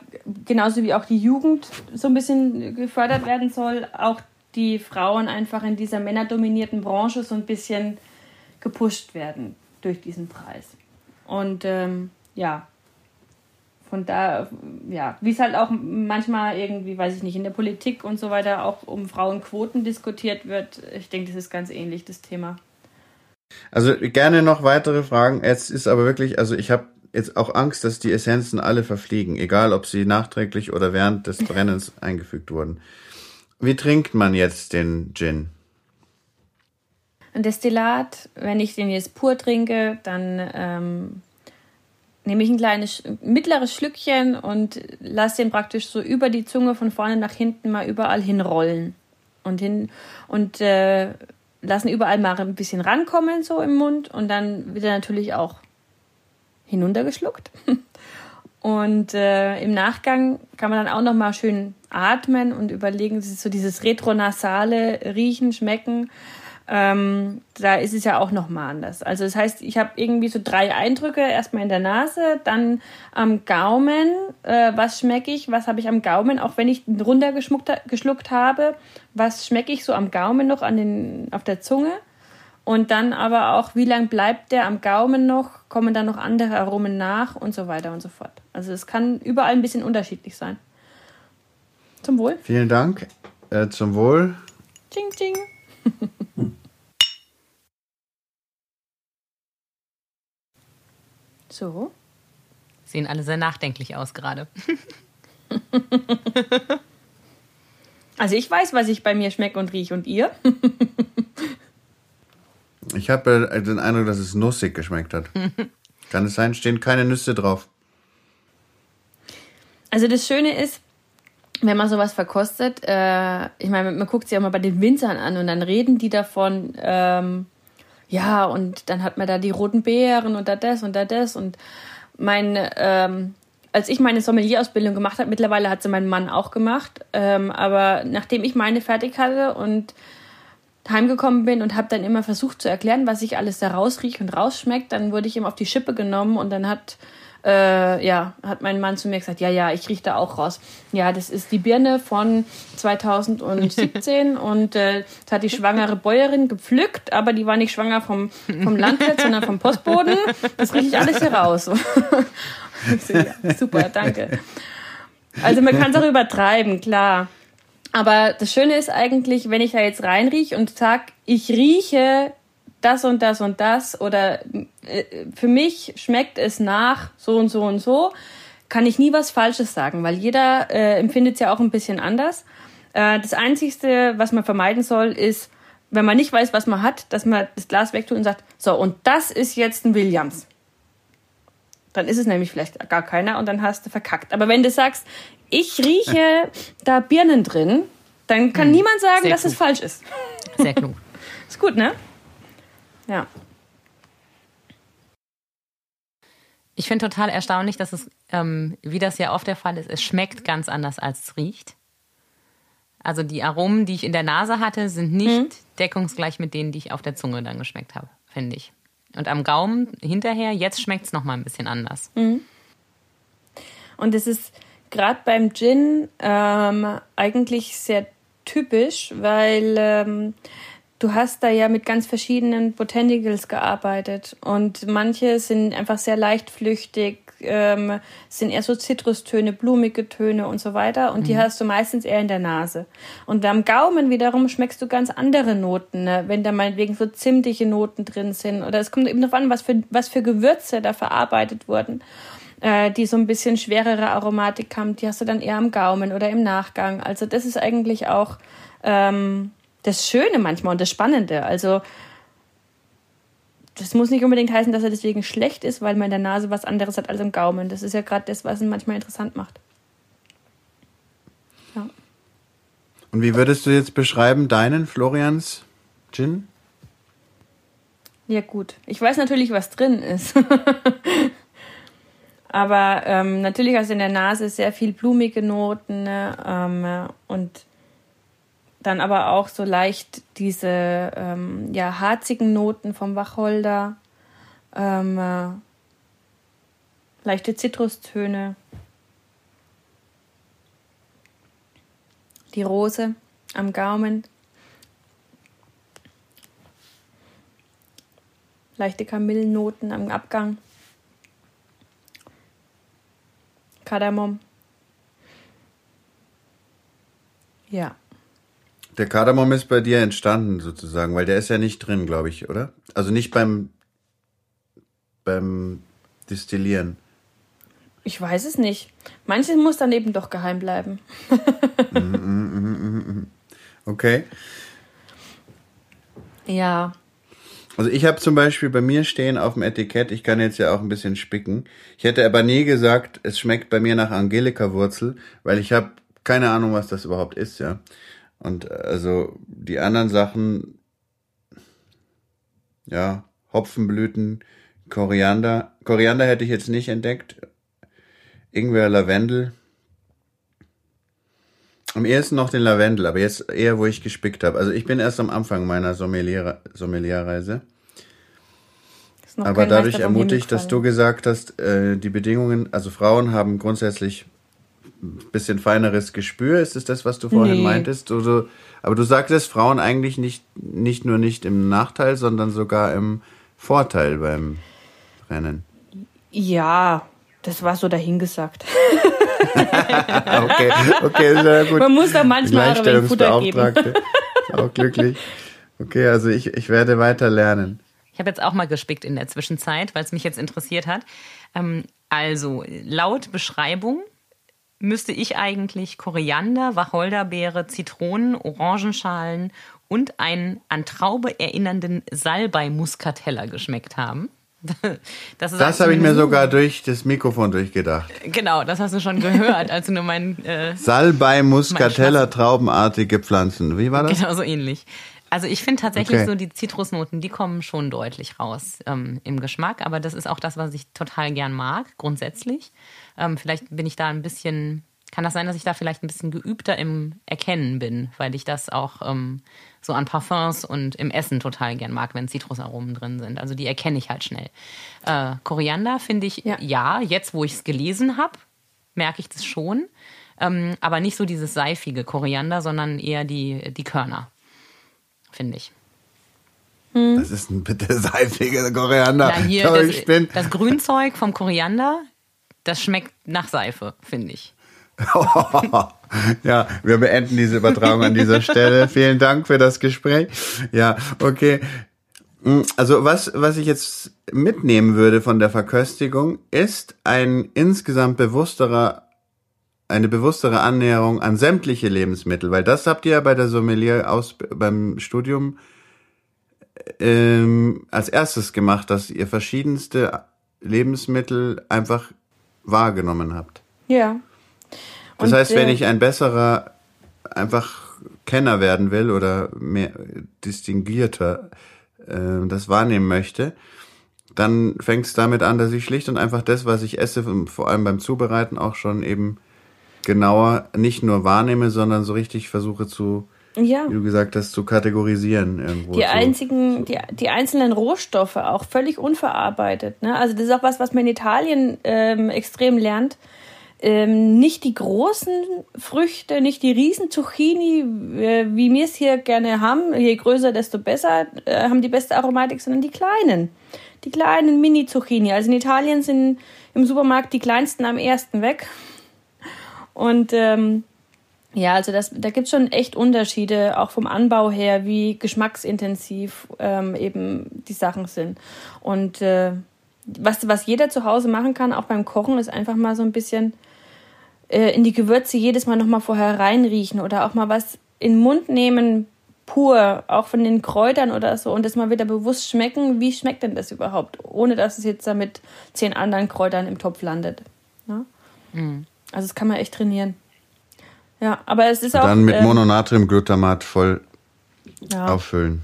genauso wie auch die Jugend so ein bisschen gefördert werden soll, auch die Frauen einfach in dieser männerdominierten Branche so ein bisschen gepusht werden durch diesen Preis. Und ähm, ja, von da, ja, wie es halt auch manchmal irgendwie, weiß ich nicht, in der Politik und so weiter auch um Frauenquoten diskutiert wird, ich denke, das ist ganz ähnlich das Thema. Also gerne noch weitere Fragen. Jetzt ist aber wirklich, also ich habe jetzt auch Angst, dass die Essenzen alle verfliegen, egal ob sie nachträglich oder während des Brennens eingefügt wurden. Wie trinkt man jetzt den Gin? Ein Destillat, wenn ich den jetzt pur trinke, dann ähm, nehme ich ein kleines mittleres Schlückchen und lasse den praktisch so über die Zunge von vorne nach hinten mal überall hinrollen und hin und äh, lassen überall mal ein bisschen rankommen so im Mund und dann wird er natürlich auch hinuntergeschluckt. Und äh, im Nachgang kann man dann auch noch mal schön atmen und überlegen, das ist so dieses retronasale Riechen, Schmecken. Ähm, da ist es ja auch noch mal anders. Also das heißt, ich habe irgendwie so drei Eindrücke. Erstmal in der Nase, dann am Gaumen. Äh, was schmecke ich? Was habe ich am Gaumen? Auch wenn ich runtergeschluckt habe. Was schmecke ich so am Gaumen noch an den, auf der Zunge? Und dann aber auch, wie lang bleibt der am Gaumen noch? Kommen dann noch andere Aromen nach und so weiter und so fort. Also es kann überall ein bisschen unterschiedlich sein. Zum Wohl. Vielen Dank. Äh, zum Wohl. Ching, ching. so. Sehen alle sehr nachdenklich aus gerade. also ich weiß, was ich bei mir schmecke und rieche und ihr. Ich habe den Eindruck, dass es nussig geschmeckt hat. Kann es sein, stehen keine Nüsse drauf. Also das Schöne ist, wenn man sowas verkostet, äh, ich meine, man guckt sich auch mal bei den Winzern an und dann reden die davon, ähm, ja, und dann hat man da die roten Beeren und da das und da das und mein, ähm, als ich meine Sommelier-Ausbildung gemacht habe, mittlerweile hat sie mein Mann auch gemacht, ähm, aber nachdem ich meine fertig hatte und heimgekommen bin und habe dann immer versucht zu erklären, was ich alles da rausrieche und rausschmeckt, dann wurde ich ihm auf die Schippe genommen und dann hat äh, ja, hat mein Mann zu mir gesagt, ja, ja, ich rieche da auch raus. Ja, das ist die Birne von 2017 und äh, das hat die schwangere Bäuerin gepflückt, aber die war nicht schwanger vom, vom Landwirt, sondern vom Postboden. Das rieche ich alles hier raus. so, ja, super, danke. Also man kann es auch übertreiben, klar. Aber das Schöne ist eigentlich, wenn ich da jetzt reinrieche und sag, ich rieche das und das und das oder für mich schmeckt es nach so und so und so, kann ich nie was Falsches sagen, weil jeder äh, empfindet es ja auch ein bisschen anders. Äh, das Einzige, was man vermeiden soll, ist, wenn man nicht weiß, was man hat, dass man das Glas wegtut und sagt, so, und das ist jetzt ein Williams. Dann ist es nämlich vielleicht gar keiner und dann hast du verkackt. Aber wenn du sagst, ich rieche da Birnen drin, dann kann hm, niemand sagen, dass klug. es falsch ist. Sehr klug. ist gut, ne? Ja. Ich finde total erstaunlich, dass es, ähm, wie das ja oft der Fall ist, es schmeckt ganz anders, als es riecht. Also die Aromen, die ich in der Nase hatte, sind nicht mhm. deckungsgleich mit denen, die ich auf der Zunge dann geschmeckt habe, finde ich. Und am Gaumen hinterher, jetzt schmeckt es nochmal ein bisschen anders. Mhm. Und es ist gerade beim Gin ähm, eigentlich sehr typisch, weil ähm, du hast da ja mit ganz verschiedenen Botanicals gearbeitet und manche sind einfach sehr leichtflüchtig, ähm, sind eher so Zitrustöne, blumige Töne und so weiter und mhm. die hast du meistens eher in der Nase. Und am Gaumen wiederum schmeckst du ganz andere Noten, ne? wenn da meinetwegen so zimtige Noten drin sind oder es kommt eben darauf an, was für, was für Gewürze da verarbeitet wurden äh, die so ein bisschen schwerere Aromatik haben, die hast du dann eher am Gaumen oder im Nachgang. Also das ist eigentlich auch ähm, das Schöne manchmal und das Spannende. Also das muss nicht unbedingt heißen, dass er deswegen schlecht ist, weil man in der Nase was anderes hat als im Gaumen. Das ist ja gerade das, was ihn manchmal interessant macht. Ja. Und wie würdest du jetzt beschreiben deinen Florians Gin? Ja gut, ich weiß natürlich, was drin ist. Aber ähm, natürlich hast du in der Nase sehr viel blumige Noten ne? ähm, und dann aber auch so leicht diese ähm, ja, harzigen Noten vom Wacholder, ähm, äh, leichte Zitrustöne, die Rose am Gaumen, leichte Kamillennoten am Abgang, Kardamom. Ja. Der Kardamom ist bei dir entstanden sozusagen, weil der ist ja nicht drin, glaube ich, oder? Also nicht beim, beim Distillieren. Ich weiß es nicht. Manches muss dann eben doch geheim bleiben. Okay. Ja. Also ich habe zum Beispiel bei mir stehen auf dem Etikett, ich kann jetzt ja auch ein bisschen spicken. Ich hätte aber nie gesagt, es schmeckt bei mir nach Angelika-Wurzel, weil ich habe keine Ahnung, was das überhaupt ist, ja. Und äh, also die anderen Sachen, ja, Hopfenblüten, Koriander. Koriander hätte ich jetzt nicht entdeckt. Ingwer, Lavendel. Am ehesten noch den Lavendel, aber jetzt eher, wo ich gespickt habe. Also ich bin erst am Anfang meiner Sommelier Sommelierreise. Aber dadurch ermutigt, dass du gesagt hast, äh, die Bedingungen, also Frauen haben grundsätzlich bisschen feineres Gespür? Ist es das, was du vorhin nee. meintest? Oder, aber du sagtest Frauen eigentlich nicht, nicht nur nicht im Nachteil, sondern sogar im Vorteil beim Rennen. Ja, das war so dahingesagt. okay, okay, sehr gut. Man muss da manchmal auch Futter geben. auch glücklich. Okay, also ich, ich werde weiter lernen. Ich habe jetzt auch mal gespickt in der Zwischenzeit, weil es mich jetzt interessiert hat. Ähm, also, laut Beschreibung müsste ich eigentlich Koriander, Wacholderbeere, Zitronen, Orangenschalen und einen an Traube erinnernden Salbei-Muskateller geschmeckt haben. das, das habe ich mir sogar durch das Mikrofon durchgedacht. Genau, das hast du schon gehört, als du nur mein äh, Salbei muscatella traubenartige Pflanzen. Wie war das? Genau so ähnlich. Also ich finde tatsächlich okay. so die Zitrusnoten, die kommen schon deutlich raus ähm, im Geschmack, aber das ist auch das, was ich total gern mag, grundsätzlich. Ähm, vielleicht bin ich da ein bisschen, kann das sein, dass ich da vielleicht ein bisschen geübter im Erkennen bin, weil ich das auch ähm, so an Parfums und im Essen total gern mag, wenn Zitrusaromen drin sind. Also die erkenne ich halt schnell. Äh, Koriander finde ich, ja. ja, jetzt wo ich es gelesen habe, merke ich das schon. Ähm, aber nicht so dieses seifige Koriander, sondern eher die, die Körner finde ich. Hm. Das ist ein bitte seifiger Koriander. Na, hier, das, ich bin das Grünzeug vom Koriander, das schmeckt nach Seife, finde ich. ja, wir beenden diese Übertragung an dieser Stelle. Vielen Dank für das Gespräch. Ja, okay. Hm, also was, was ich jetzt mitnehmen würde von der Verköstigung, ist ein insgesamt bewussterer eine bewusstere Annäherung an sämtliche Lebensmittel, weil das habt ihr ja bei der Sommelier aus beim Studium ähm, als erstes gemacht, dass ihr verschiedenste Lebensmittel einfach wahrgenommen habt. Ja. Und das heißt, wenn äh, ich ein besserer einfach Kenner werden will oder mehr distinguierter äh, das wahrnehmen möchte, dann fängt es damit an, dass ich schlicht und einfach das, was ich esse, vor allem beim Zubereiten auch schon eben genauer nicht nur wahrnehme, sondern so richtig versuche zu, ja. wie du gesagt hast, zu kategorisieren irgendwo. Die einzigen, die, die einzelnen Rohstoffe auch völlig unverarbeitet. Ne? Also das ist auch was, was man in Italien ähm, extrem lernt. Ähm, nicht die großen Früchte, nicht die riesen Zucchini, äh, wie wir es hier gerne haben, je größer, desto besser, äh, haben die beste Aromatik, sondern die kleinen. Die kleinen Mini-Zucchini. Also in Italien sind im Supermarkt die kleinsten am ersten weg. Und ähm, ja, also das, da gibt's schon echt Unterschiede, auch vom Anbau her, wie geschmacksintensiv ähm, eben die Sachen sind. Und äh, was, was jeder zu Hause machen kann, auch beim Kochen, ist einfach mal so ein bisschen äh, in die Gewürze jedes Mal nochmal vorher reinriechen oder auch mal was in den Mund nehmen, pur, auch von den Kräutern oder so, und das mal wieder bewusst schmecken, wie schmeckt denn das überhaupt, ohne dass es jetzt da mit zehn anderen Kräutern im Topf landet. Ja? Mhm. Also das kann man echt trainieren. Ja, aber es ist auch. Dann mit ähm, Mononatriumglutamat voll ja. auffüllen.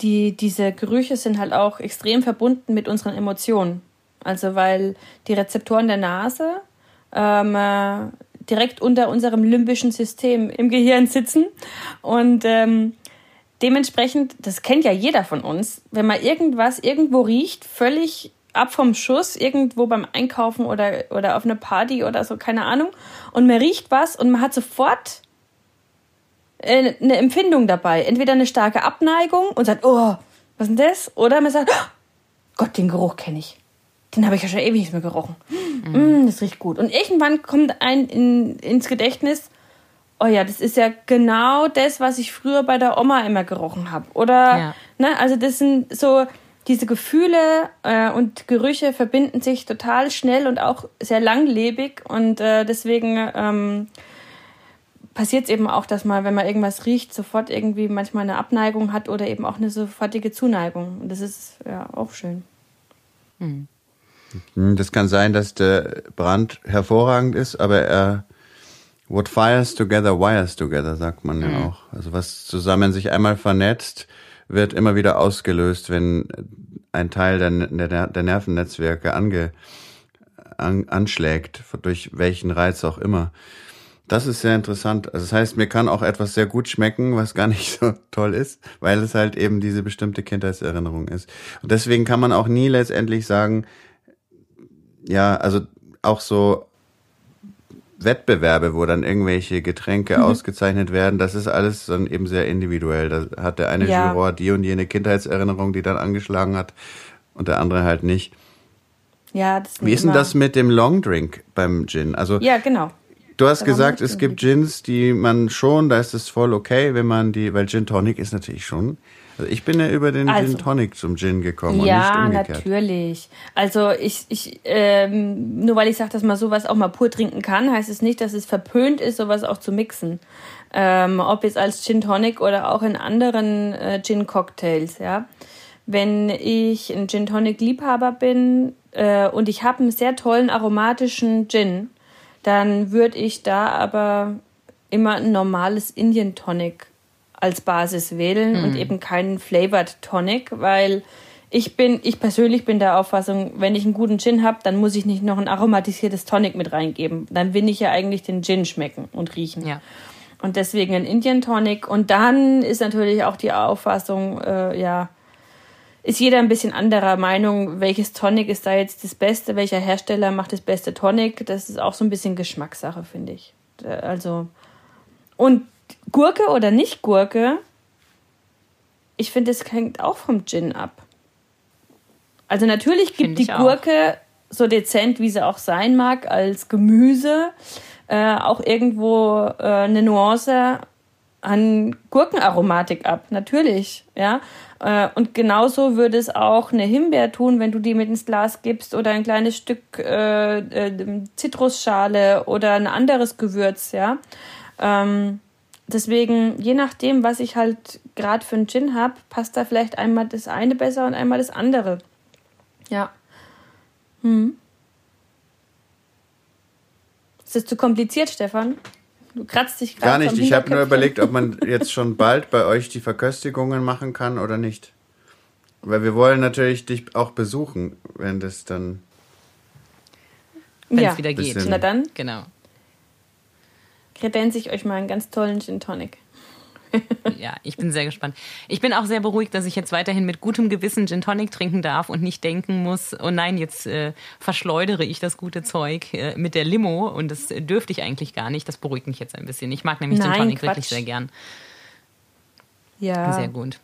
Die, diese Gerüche sind halt auch extrem verbunden mit unseren Emotionen. Also weil die Rezeptoren der Nase ähm, äh, direkt unter unserem limbischen System im Gehirn sitzen. Und ähm, dementsprechend, das kennt ja jeder von uns, wenn man irgendwas irgendwo riecht, völlig ab vom Schuss irgendwo beim Einkaufen oder, oder auf einer Party oder so, keine Ahnung. Und man riecht was und man hat sofort äh, eine Empfindung dabei. Entweder eine starke Abneigung und sagt, oh, was ist denn das? Oder man sagt, oh, Gott, den Geruch kenne ich. Den habe ich ja schon ewig nicht mehr gerochen. Mhm. Mm, das riecht gut. Und irgendwann kommt ein in, ins Gedächtnis, oh ja, das ist ja genau das, was ich früher bei der Oma immer gerochen habe. Oder, ja. ne, also das sind so, diese Gefühle äh, und Gerüche verbinden sich total schnell und auch sehr langlebig und äh, deswegen ähm, passiert es eben auch, dass man, wenn man irgendwas riecht, sofort irgendwie manchmal eine Abneigung hat oder eben auch eine sofortige Zuneigung. Und das ist ja auch schön. Hm. Das kann sein, dass der Brand hervorragend ist, aber er what fires together wires together, sagt man ja mhm. auch. Also was zusammen sich einmal vernetzt, wird immer wieder ausgelöst, wenn ein Teil der, der, der Nervennetzwerke ange, an, anschlägt, durch welchen Reiz auch immer. Das ist sehr interessant. Also das heißt, mir kann auch etwas sehr gut schmecken, was gar nicht so toll ist, weil es halt eben diese bestimmte Kindheitserinnerung ist. Und deswegen kann man auch nie letztendlich sagen, ja, also auch so Wettbewerbe, wo dann irgendwelche Getränke mhm. ausgezeichnet werden, das ist alles dann eben sehr individuell. Da hat der eine ja. Juror die und jene Kindheitserinnerung, die dann angeschlagen hat und der andere halt nicht. Ja, das Wie ist denn das mit dem Long Drink beim Gin? Also Ja, genau. Du hast gesagt, es gibt Gins, die man schon, da ist es voll okay, wenn man die, weil Gin Tonic ist natürlich schon also ich bin ja über den also, Gin Tonic zum Gin gekommen ja, und nicht umgekehrt. natürlich. Also ich, ich ähm, nur weil ich sage, dass man sowas auch mal pur trinken kann, heißt es nicht, dass es verpönt ist, sowas auch zu mixen. Ähm, ob jetzt als Gin Tonic oder auch in anderen äh, Gin Cocktails, ja. wenn ich ein Gin Tonic Liebhaber bin äh, und ich habe einen sehr tollen aromatischen Gin, dann würde ich da aber immer ein normales Indian Tonic als Basis wählen mhm. und eben keinen Flavored Tonic, weil ich bin, ich persönlich bin der Auffassung, wenn ich einen guten Gin habe, dann muss ich nicht noch ein aromatisiertes Tonic mit reingeben. Dann will ich ja eigentlich den Gin schmecken und riechen. Ja. Und deswegen ein Indian Tonic. Und dann ist natürlich auch die Auffassung, äh, ja, ist jeder ein bisschen anderer Meinung, welches Tonic ist da jetzt das Beste, welcher Hersteller macht das beste Tonic. Das ist auch so ein bisschen Geschmackssache, finde ich. Also, und Gurke oder nicht Gurke, ich finde, es hängt auch vom Gin ab. Also natürlich gibt die Gurke auch. so dezent, wie sie auch sein mag, als Gemüse äh, auch irgendwo äh, eine Nuance an Gurkenaromatik ab, natürlich, ja. Äh, und genauso würde es auch eine Himbeer tun, wenn du die mit ins Glas gibst oder ein kleines Stück äh, äh, Zitrusschale oder ein anderes Gewürz, ja. Ähm, deswegen, je nachdem, was ich halt gerade für einen Gin habe, passt da vielleicht einmal das eine besser und einmal das andere. Ja. Hm. Ist das zu kompliziert, Stefan? Du kratzt dich gerade. Gar nicht. Ich habe nur überlegt, ob man jetzt schon bald bei euch die Verköstigungen machen kann oder nicht. Weil wir wollen natürlich dich auch besuchen, wenn das dann. Wenn es ja. wieder geht. Na dann. Genau. Kredenze ich euch mal einen ganz tollen Gin Tonic. ja, ich bin sehr gespannt. Ich bin auch sehr beruhigt, dass ich jetzt weiterhin mit gutem Gewissen Gin Tonic trinken darf und nicht denken muss, oh nein, jetzt äh, verschleudere ich das gute Zeug äh, mit der Limo und das dürfte ich eigentlich gar nicht. Das beruhigt mich jetzt ein bisschen. Ich mag nämlich nein, Gin Tonic Quatsch. wirklich sehr gern. Ja. Sehr gut.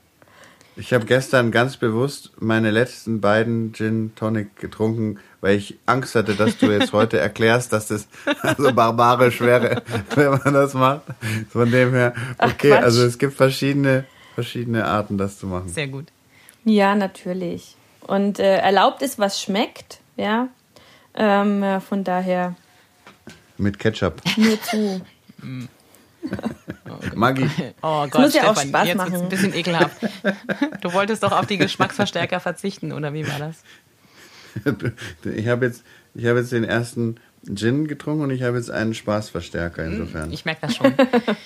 Ich habe gestern ganz bewusst meine letzten beiden Gin Tonic getrunken, weil ich Angst hatte, dass du jetzt heute erklärst, dass das so barbarisch wäre, wenn man das macht. Von dem her, okay, Ach, also es gibt verschiedene, verschiedene Arten, das zu machen. Sehr gut. Ja, natürlich. Und äh, erlaubt ist, was schmeckt, ja. Ähm, von daher. Mit Ketchup. Nur zu. Maggi. Oh Gott, muss ja Stefan, auch Spaß jetzt machen. ein bisschen ekelhaft. Du wolltest doch auf die Geschmacksverstärker verzichten, oder wie war das? Ich habe jetzt, hab jetzt den ersten Gin getrunken und ich habe jetzt einen Spaßverstärker insofern. Ich merke das schon.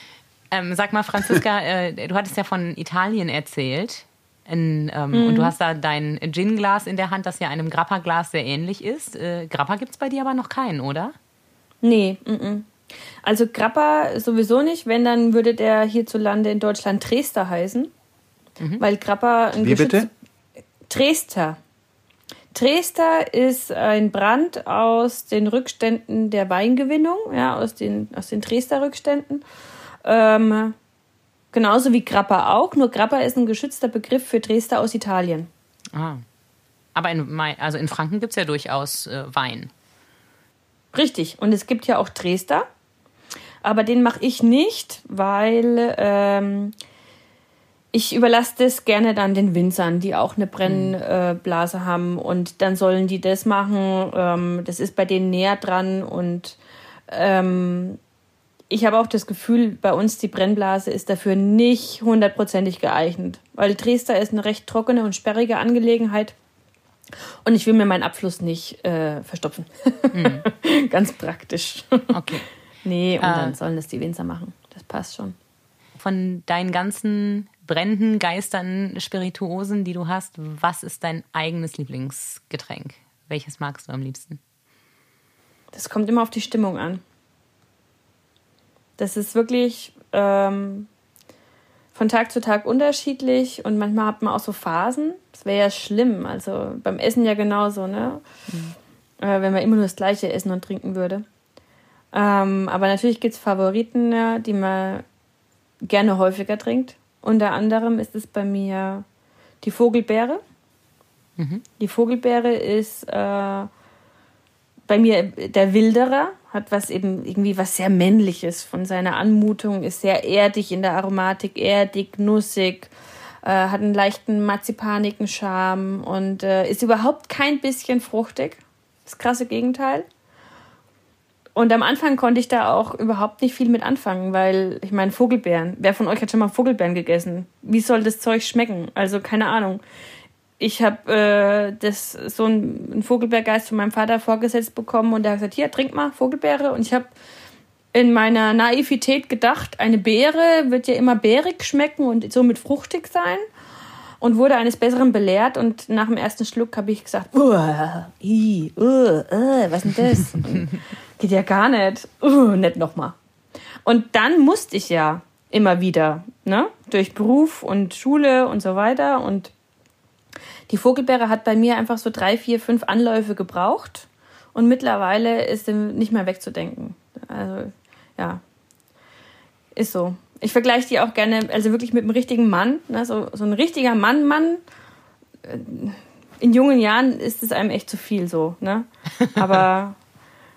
ähm, sag mal, Franziska, äh, du hattest ja von Italien erzählt. In, ähm, mhm. Und du hast da dein Gin-Glas in der Hand, das ja einem Grappa-Glas sehr ähnlich ist. Äh, Grappa gibt es bei dir aber noch keinen, oder? Nee, m, -m. Also Grappa sowieso nicht. Wenn, dann würde der hierzulande in Deutschland Dresder heißen. Mhm. Weil Grappa ein Wie bitte? Dresder. Dresder ist ein Brand aus den Rückständen der Weingewinnung, ja, aus den, aus den Dresder Rückständen. Ähm, genauso wie Grappa auch, nur Grappa ist ein geschützter Begriff für Dresder aus Italien. Ah. Aber in, also in Franken gibt es ja durchaus äh, Wein. Richtig, und es gibt ja auch Dresder, aber den mache ich nicht, weil ähm, ich überlasse das gerne dann den Winzern, die auch eine Brennblase mhm. haben und dann sollen die das machen. Ähm, das ist bei denen näher dran und ähm, ich habe auch das Gefühl, bei uns die Brennblase ist dafür nicht hundertprozentig geeignet, weil Dresder ist eine recht trockene und sperrige Angelegenheit. Und ich will mir meinen Abfluss nicht äh, verstopfen. Mhm. Ganz praktisch. Okay. nee, und äh, dann sollen das die Winzer machen. Das passt schon. Von deinen ganzen brennenden Geistern, Spirituosen, die du hast, was ist dein eigenes Lieblingsgetränk? Welches magst du am liebsten? Das kommt immer auf die Stimmung an. Das ist wirklich ähm, von Tag zu Tag unterschiedlich und manchmal hat man auch so Phasen. Das wäre ja schlimm. Also beim Essen ja genauso, ne? Mhm. Äh, wenn man immer nur das Gleiche essen und trinken würde. Ähm, aber natürlich gibt es Favoriten, ja, die man gerne häufiger trinkt. Unter anderem ist es bei mir die Vogelbeere. Mhm. Die Vogelbeere ist äh, bei mir der Wilderer, hat was eben irgendwie was sehr männliches von seiner Anmutung, ist sehr erdig in der Aromatik, erdig, nussig, äh, hat einen leichten marzipanigen Charme und äh, ist überhaupt kein bisschen fruchtig. Das krasse Gegenteil. Und am Anfang konnte ich da auch überhaupt nicht viel mit anfangen, weil ich meine, Vogelbeeren. Wer von euch hat schon mal Vogelbeeren gegessen? Wie soll das Zeug schmecken? Also keine Ahnung. Ich habe äh, das so ein, ein Vogelbeergeist von meinem Vater vorgesetzt bekommen und der hat gesagt, hier, trink mal Vogelbeere. Und ich habe in meiner Naivität gedacht, eine Beere wird ja immer beerig schmecken und somit fruchtig sein und wurde eines Besseren belehrt und nach dem ersten Schluck habe ich gesagt, uh, i, uh, uh, was ist denn das? Geht ja gar nicht. Uh, nicht nochmal. Und dann musste ich ja immer wieder, ne? Durch Beruf und Schule und so weiter. Und die Vogelbeere hat bei mir einfach so drei, vier, fünf Anläufe gebraucht. Und mittlerweile ist sie nicht mehr wegzudenken. Also ja, ist so. Ich vergleiche die auch gerne, also wirklich mit einem richtigen Mann. Ne? So, so ein richtiger Mann, Mann. Äh, in jungen Jahren ist es einem echt zu viel so. Ne? Aber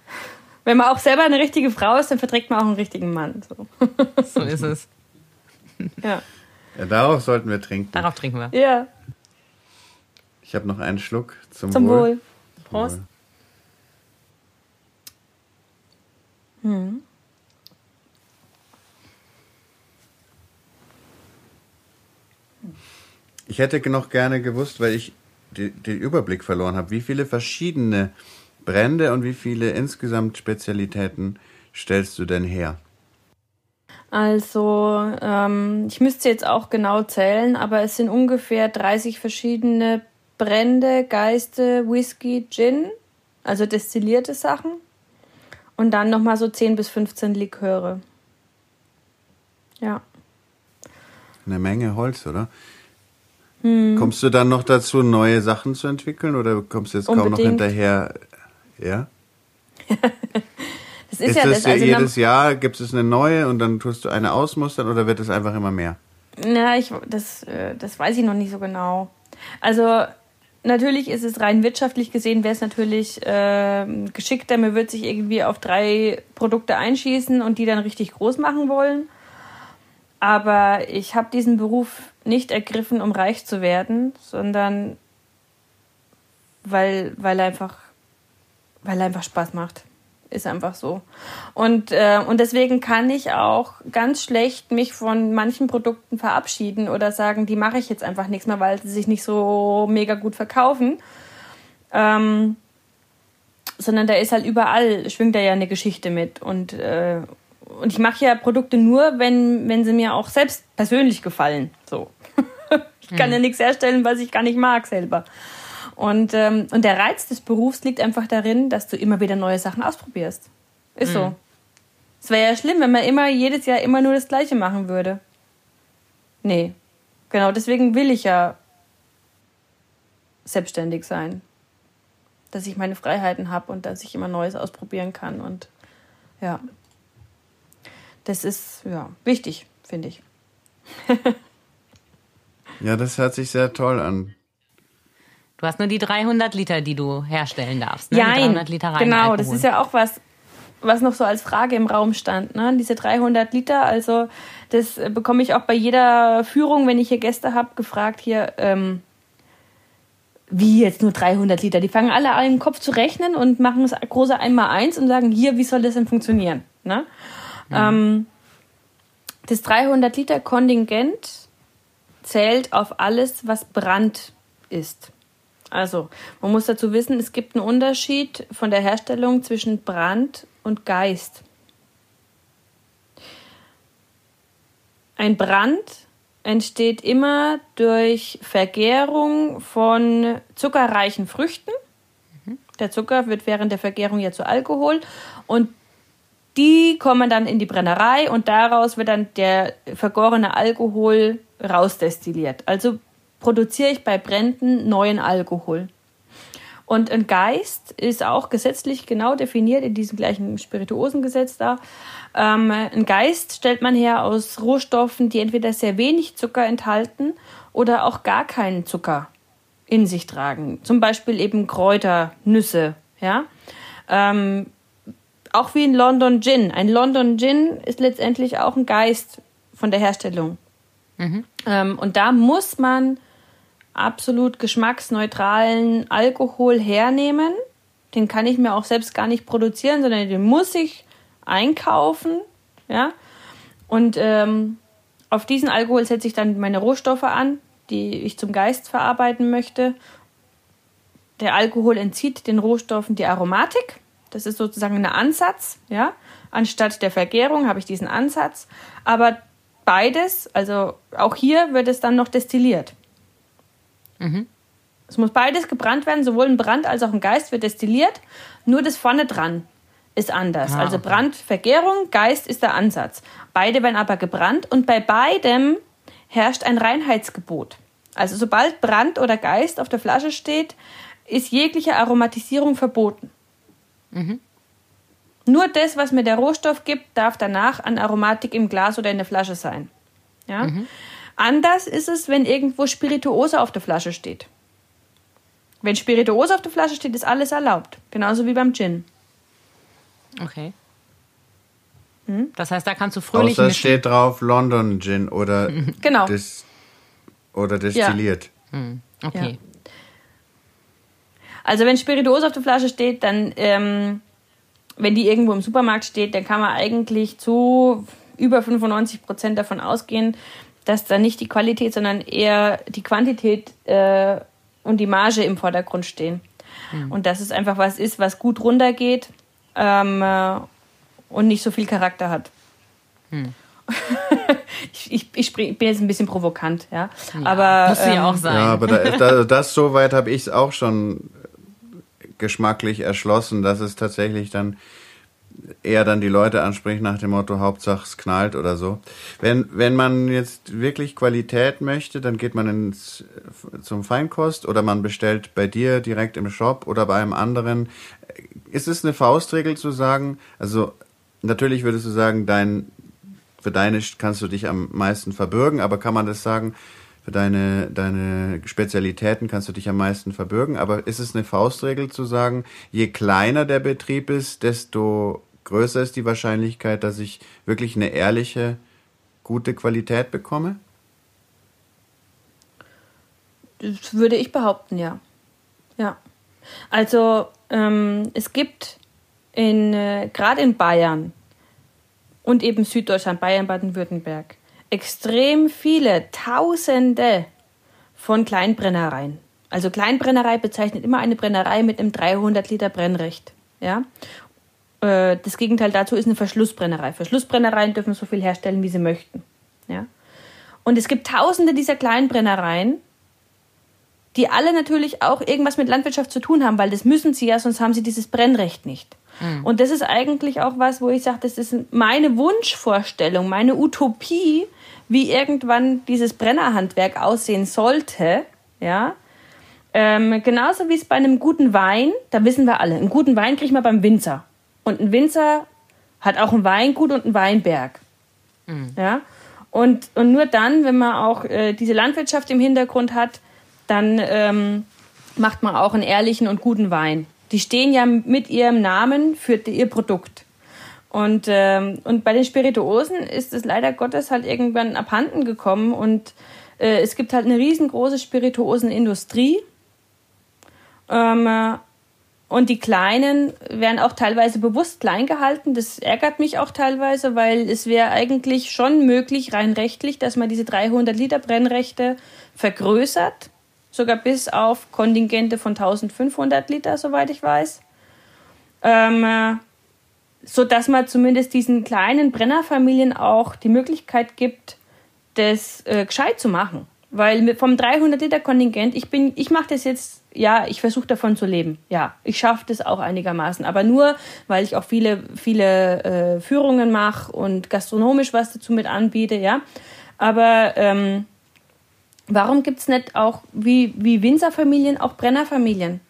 wenn man auch selber eine richtige Frau ist, dann verträgt man auch einen richtigen Mann. So, so ist es. Ja. ja. Darauf sollten wir trinken. Darauf trinken wir. Ja. Ich habe noch einen Schluck zum, zum Wohl. Wohl. Prost. Hm. Ich hätte noch gerne gewusst, weil ich den Überblick verloren habe, wie viele verschiedene Brände und wie viele insgesamt Spezialitäten stellst du denn her? Also, ähm, ich müsste jetzt auch genau zählen, aber es sind ungefähr 30 verschiedene Brände, Geiste, Whisky, Gin, also destillierte Sachen. Und dann nochmal so 10 bis 15 Liköre. Ja. Eine Menge Holz, oder? Hm. Kommst du dann noch dazu, neue Sachen zu entwickeln oder kommst du jetzt Unbedingt. kaum noch hinterher? Ja? das ist, ist ja das. Also jedes Jahr gibt es eine neue und dann tust du eine ausmustern oder wird es einfach immer mehr? Na, ich, das, äh, das weiß ich noch nicht so genau. Also natürlich ist es rein wirtschaftlich gesehen, wäre es natürlich äh, geschickter, man würde sich irgendwie auf drei Produkte einschießen und die dann richtig groß machen wollen. Aber ich habe diesen Beruf nicht ergriffen, um reich zu werden, sondern weil, weil einfach, weil er einfach Spaß macht. Ist einfach so. Und, äh, und deswegen kann ich auch ganz schlecht mich von manchen Produkten verabschieden oder sagen, die mache ich jetzt einfach nichts mehr, weil sie sich nicht so mega gut verkaufen. Ähm, sondern da ist halt überall, schwingt da ja eine Geschichte mit. Und, äh, und ich mache ja Produkte nur, wenn, wenn sie mir auch selbst persönlich gefallen. So. ich kann mhm. ja nichts herstellen, was ich gar nicht mag selber. Und, ähm, und der Reiz des Berufs liegt einfach darin, dass du immer wieder neue Sachen ausprobierst. Ist mhm. so. Es wäre ja schlimm, wenn man immer jedes Jahr immer nur das Gleiche machen würde. Nee. Genau, deswegen will ich ja selbstständig sein. Dass ich meine Freiheiten habe und dass ich immer Neues ausprobieren kann. Und ja. Das ist ja wichtig, finde ich. ja, das hört sich sehr toll an. Du hast nur die 300 Liter, die du herstellen darfst. Ne? Ja, genau. Das ist ja auch was, was noch so als Frage im Raum stand. Ne? Diese 300 Liter, also das bekomme ich auch bei jeder Führung, wenn ich hier Gäste habe, gefragt hier, ähm, wie jetzt nur 300 Liter? Die fangen alle an, im Kopf zu rechnen und machen das große einmal eins und sagen, hier, wie soll das denn funktionieren? Ne? Ja. Ähm, das 300 Liter Kontingent zählt auf alles, was Brand ist. Also, man muss dazu wissen, es gibt einen Unterschied von der Herstellung zwischen Brand und Geist. Ein Brand entsteht immer durch Vergärung von zuckerreichen Früchten. Der Zucker wird während der Vergärung ja zu Alkohol und die kommen dann in die Brennerei und daraus wird dann der vergorene Alkohol rausdestilliert. Also produziere ich bei Bränden neuen Alkohol. Und ein Geist ist auch gesetzlich genau definiert in diesem gleichen Spirituosengesetz da. Ähm, ein Geist stellt man her aus Rohstoffen, die entweder sehr wenig Zucker enthalten oder auch gar keinen Zucker in sich tragen. Zum Beispiel eben Kräuter, Nüsse, ja. Ähm, auch wie ein London Gin. Ein London Gin ist letztendlich auch ein Geist von der Herstellung. Mhm. Ähm, und da muss man absolut geschmacksneutralen Alkohol hernehmen. Den kann ich mir auch selbst gar nicht produzieren, sondern den muss ich einkaufen. Ja. Und ähm, auf diesen Alkohol setze ich dann meine Rohstoffe an, die ich zum Geist verarbeiten möchte. Der Alkohol entzieht den Rohstoffen die Aromatik. Das ist sozusagen ein Ansatz, ja. Anstatt der Vergärung habe ich diesen Ansatz. Aber beides, also auch hier wird es dann noch destilliert. Mhm. Es muss beides gebrannt werden, sowohl ein Brand als auch ein Geist wird destilliert. Nur das vorne dran ist anders. Ah, also Brand, Vergärung, Geist ist der Ansatz. Beide werden aber gebrannt und bei beidem herrscht ein Reinheitsgebot. Also sobald Brand oder Geist auf der Flasche steht, ist jegliche Aromatisierung verboten. Mhm. Nur das, was mir der Rohstoff gibt, darf danach an Aromatik im Glas oder in der Flasche sein. Ja? Mhm. Anders ist es, wenn irgendwo Spirituose auf der Flasche steht. Wenn Spirituose auf der Flasche steht, ist alles erlaubt. Genauso wie beim Gin. Okay. Hm? Das heißt, da kannst du fröhlich Außer mischen. steht drauf London Gin oder, genau. Dis oder destilliert. Ja. Hm. Okay. Ja. Also wenn Spirituose auf der Flasche steht, dann, ähm, wenn die irgendwo im Supermarkt steht, dann kann man eigentlich zu über 95 Prozent davon ausgehen, dass da nicht die Qualität, sondern eher die Quantität äh, und die Marge im Vordergrund stehen. Mhm. Und dass es einfach was ist, was gut runtergeht ähm, äh, und nicht so viel Charakter hat. Mhm. ich, ich, ich, bin jetzt ein bisschen provokant, ja. ja aber muss ähm, ja auch sein. Ja, aber da, da, das soweit habe ich es auch schon geschmacklich erschlossen, dass es tatsächlich dann eher dann die Leute anspricht nach dem Motto Hauptsache es knallt oder so. Wenn, wenn man jetzt wirklich Qualität möchte, dann geht man ins, zum Feinkost oder man bestellt bei dir direkt im Shop oder bei einem anderen. Ist es eine Faustregel zu sagen, also natürlich würdest du sagen, dein, für deine kannst du dich am meisten verbürgen, aber kann man das sagen, für deine, deine Spezialitäten kannst du dich am meisten verbürgen. Aber ist es eine Faustregel zu sagen, je kleiner der Betrieb ist, desto größer ist die Wahrscheinlichkeit, dass ich wirklich eine ehrliche, gute Qualität bekomme? Das würde ich behaupten, ja. Ja. Also ähm, es gibt in äh, gerade in Bayern und eben Süddeutschland, Bayern, Baden-Württemberg, extrem viele Tausende von Kleinbrennereien. Also Kleinbrennerei bezeichnet immer eine Brennerei mit einem 300 Liter Brennrecht. Ja? Äh, das Gegenteil dazu ist eine Verschlussbrennerei. Verschlussbrennereien dürfen so viel herstellen, wie sie möchten. Ja? Und es gibt tausende dieser Kleinbrennereien, die alle natürlich auch irgendwas mit Landwirtschaft zu tun haben, weil das müssen sie ja, sonst haben sie dieses Brennrecht nicht. Mhm. Und das ist eigentlich auch was, wo ich sage, das ist meine Wunschvorstellung, meine Utopie, wie irgendwann dieses Brennerhandwerk aussehen sollte, ja. Ähm, genauso wie es bei einem guten Wein, da wissen wir alle, einen guten Wein kriegt man beim Winzer. Und ein Winzer hat auch ein Weingut und einen Weinberg. Mhm. Ja. Und, und nur dann, wenn man auch äh, diese Landwirtschaft im Hintergrund hat, dann ähm, macht man auch einen ehrlichen und guten Wein. Die stehen ja mit ihrem Namen für ihr Produkt. Und, ähm, und bei den Spirituosen ist es leider Gottes halt irgendwann abhanden gekommen und äh, es gibt halt eine riesengroße Spirituosenindustrie. Ähm, äh, und die Kleinen werden auch teilweise bewusst klein gehalten. Das ärgert mich auch teilweise, weil es wäre eigentlich schon möglich, rein rechtlich, dass man diese 300 Liter Brennrechte vergrößert. Sogar bis auf Kontingente von 1500 Liter, soweit ich weiß. Ähm, äh, so dass man zumindest diesen kleinen Brennerfamilien auch die Möglichkeit gibt, das äh, gescheit zu machen. Weil vom 300 Liter Kontingent, ich bin, ich mache das jetzt, ja, ich versuche davon zu leben. Ja, ich schaffe das auch einigermaßen. Aber nur, weil ich auch viele, viele äh, Führungen mache und gastronomisch was dazu mit anbiete, ja. Aber ähm, warum gibt's nicht auch wie, wie Winzerfamilien auch Brennerfamilien?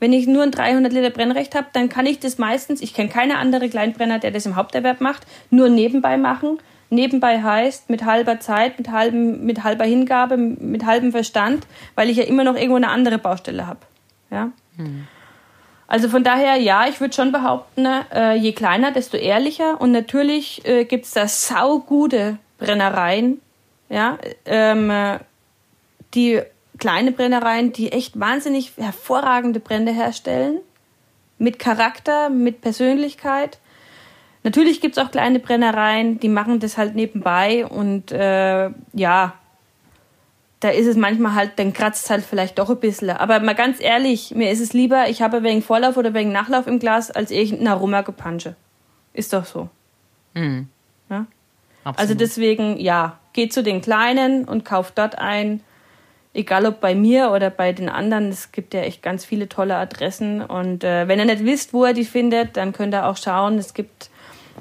Wenn ich nur ein 300 Liter Brennrecht habe, dann kann ich das meistens, ich kenne keine andere Kleinbrenner, der das im Haupterwerb macht, nur nebenbei machen. Nebenbei heißt mit halber Zeit, mit, halbem, mit halber Hingabe, mit halbem Verstand, weil ich ja immer noch irgendwo eine andere Baustelle habe. Ja? Hm. Also von daher, ja, ich würde schon behaupten, äh, je kleiner, desto ehrlicher. Und natürlich äh, gibt es da saugute Brennereien, ja, ähm, äh, die kleine Brennereien, die echt wahnsinnig hervorragende Brände herstellen. Mit Charakter, mit Persönlichkeit. Natürlich gibt es auch kleine Brennereien, die machen das halt nebenbei und äh, ja, da ist es manchmal halt, dann kratzt es halt vielleicht doch ein bisschen. Aber mal ganz ehrlich, mir ist es lieber, ich habe wegen Vorlauf oder wegen Nachlauf im Glas, als irgendein Aroma-Gepansche. Ist doch so. Mhm. Ja? Also deswegen, ja, geht zu den Kleinen und kauft dort ein. Egal ob bei mir oder bei den anderen, es gibt ja echt ganz viele tolle Adressen. Und äh, wenn ihr nicht wisst, wo ihr die findet, dann könnt ihr auch schauen. Es gibt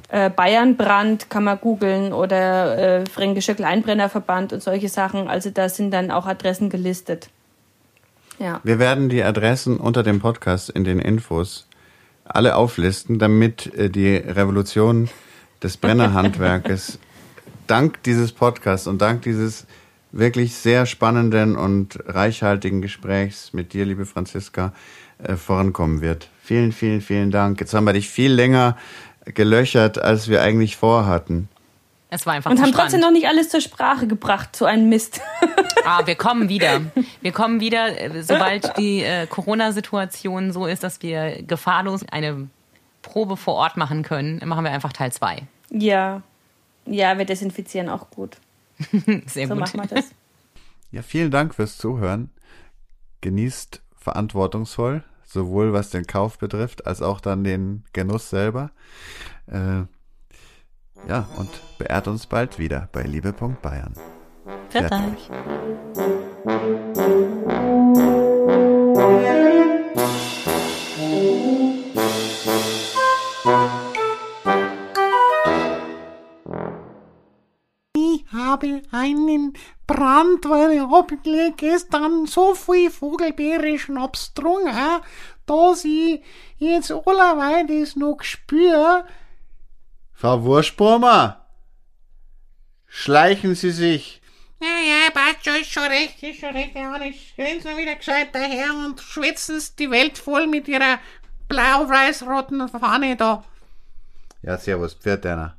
äh, Bayernbrand, kann man googeln, oder äh, Fränkischer Kleinbrennerverband und solche Sachen. Also da sind dann auch Adressen gelistet. Ja. Wir werden die Adressen unter dem Podcast in den Infos alle auflisten, damit äh, die Revolution des Brennerhandwerkes dank dieses Podcasts und dank dieses wirklich sehr spannenden und reichhaltigen Gesprächs mit dir, liebe Franziska, äh, vorankommen wird. Vielen, vielen, vielen Dank. Jetzt haben wir dich viel länger gelöchert, als wir eigentlich vorhatten. es war einfach Und haben trotzdem noch nicht alles zur Sprache gebracht, so ein Mist. Ah, wir kommen wieder. Wir kommen wieder, äh, sobald die äh, Corona-Situation so ist, dass wir gefahrlos eine Probe vor Ort machen können, machen wir einfach Teil 2. ja. Ja, wir desinfizieren auch gut. Sehr So gut. machen wir das. Ja, vielen Dank fürs Zuhören. Genießt verantwortungsvoll, sowohl was den Kauf betrifft, als auch dann den Genuss selber. Äh, ja, und beehrt uns bald wieder bei Liebe.Bayern. Fertig. Ich habe einen Brand, weil ich hab gestern so viel Vogelbeere-Schnaps getrunken, dass ich jetzt allerweil das noch spür. Frau Wurstbrummer, schleichen Sie sich. Ja, ja, passt schon, ist schon recht, ist schon recht, ja, stellen Sie wieder gescheit daher und schwätzen Sie die Welt voll mit Ihrer blau-weiß-roten Fahne da. Ja, servus, Pferd einer.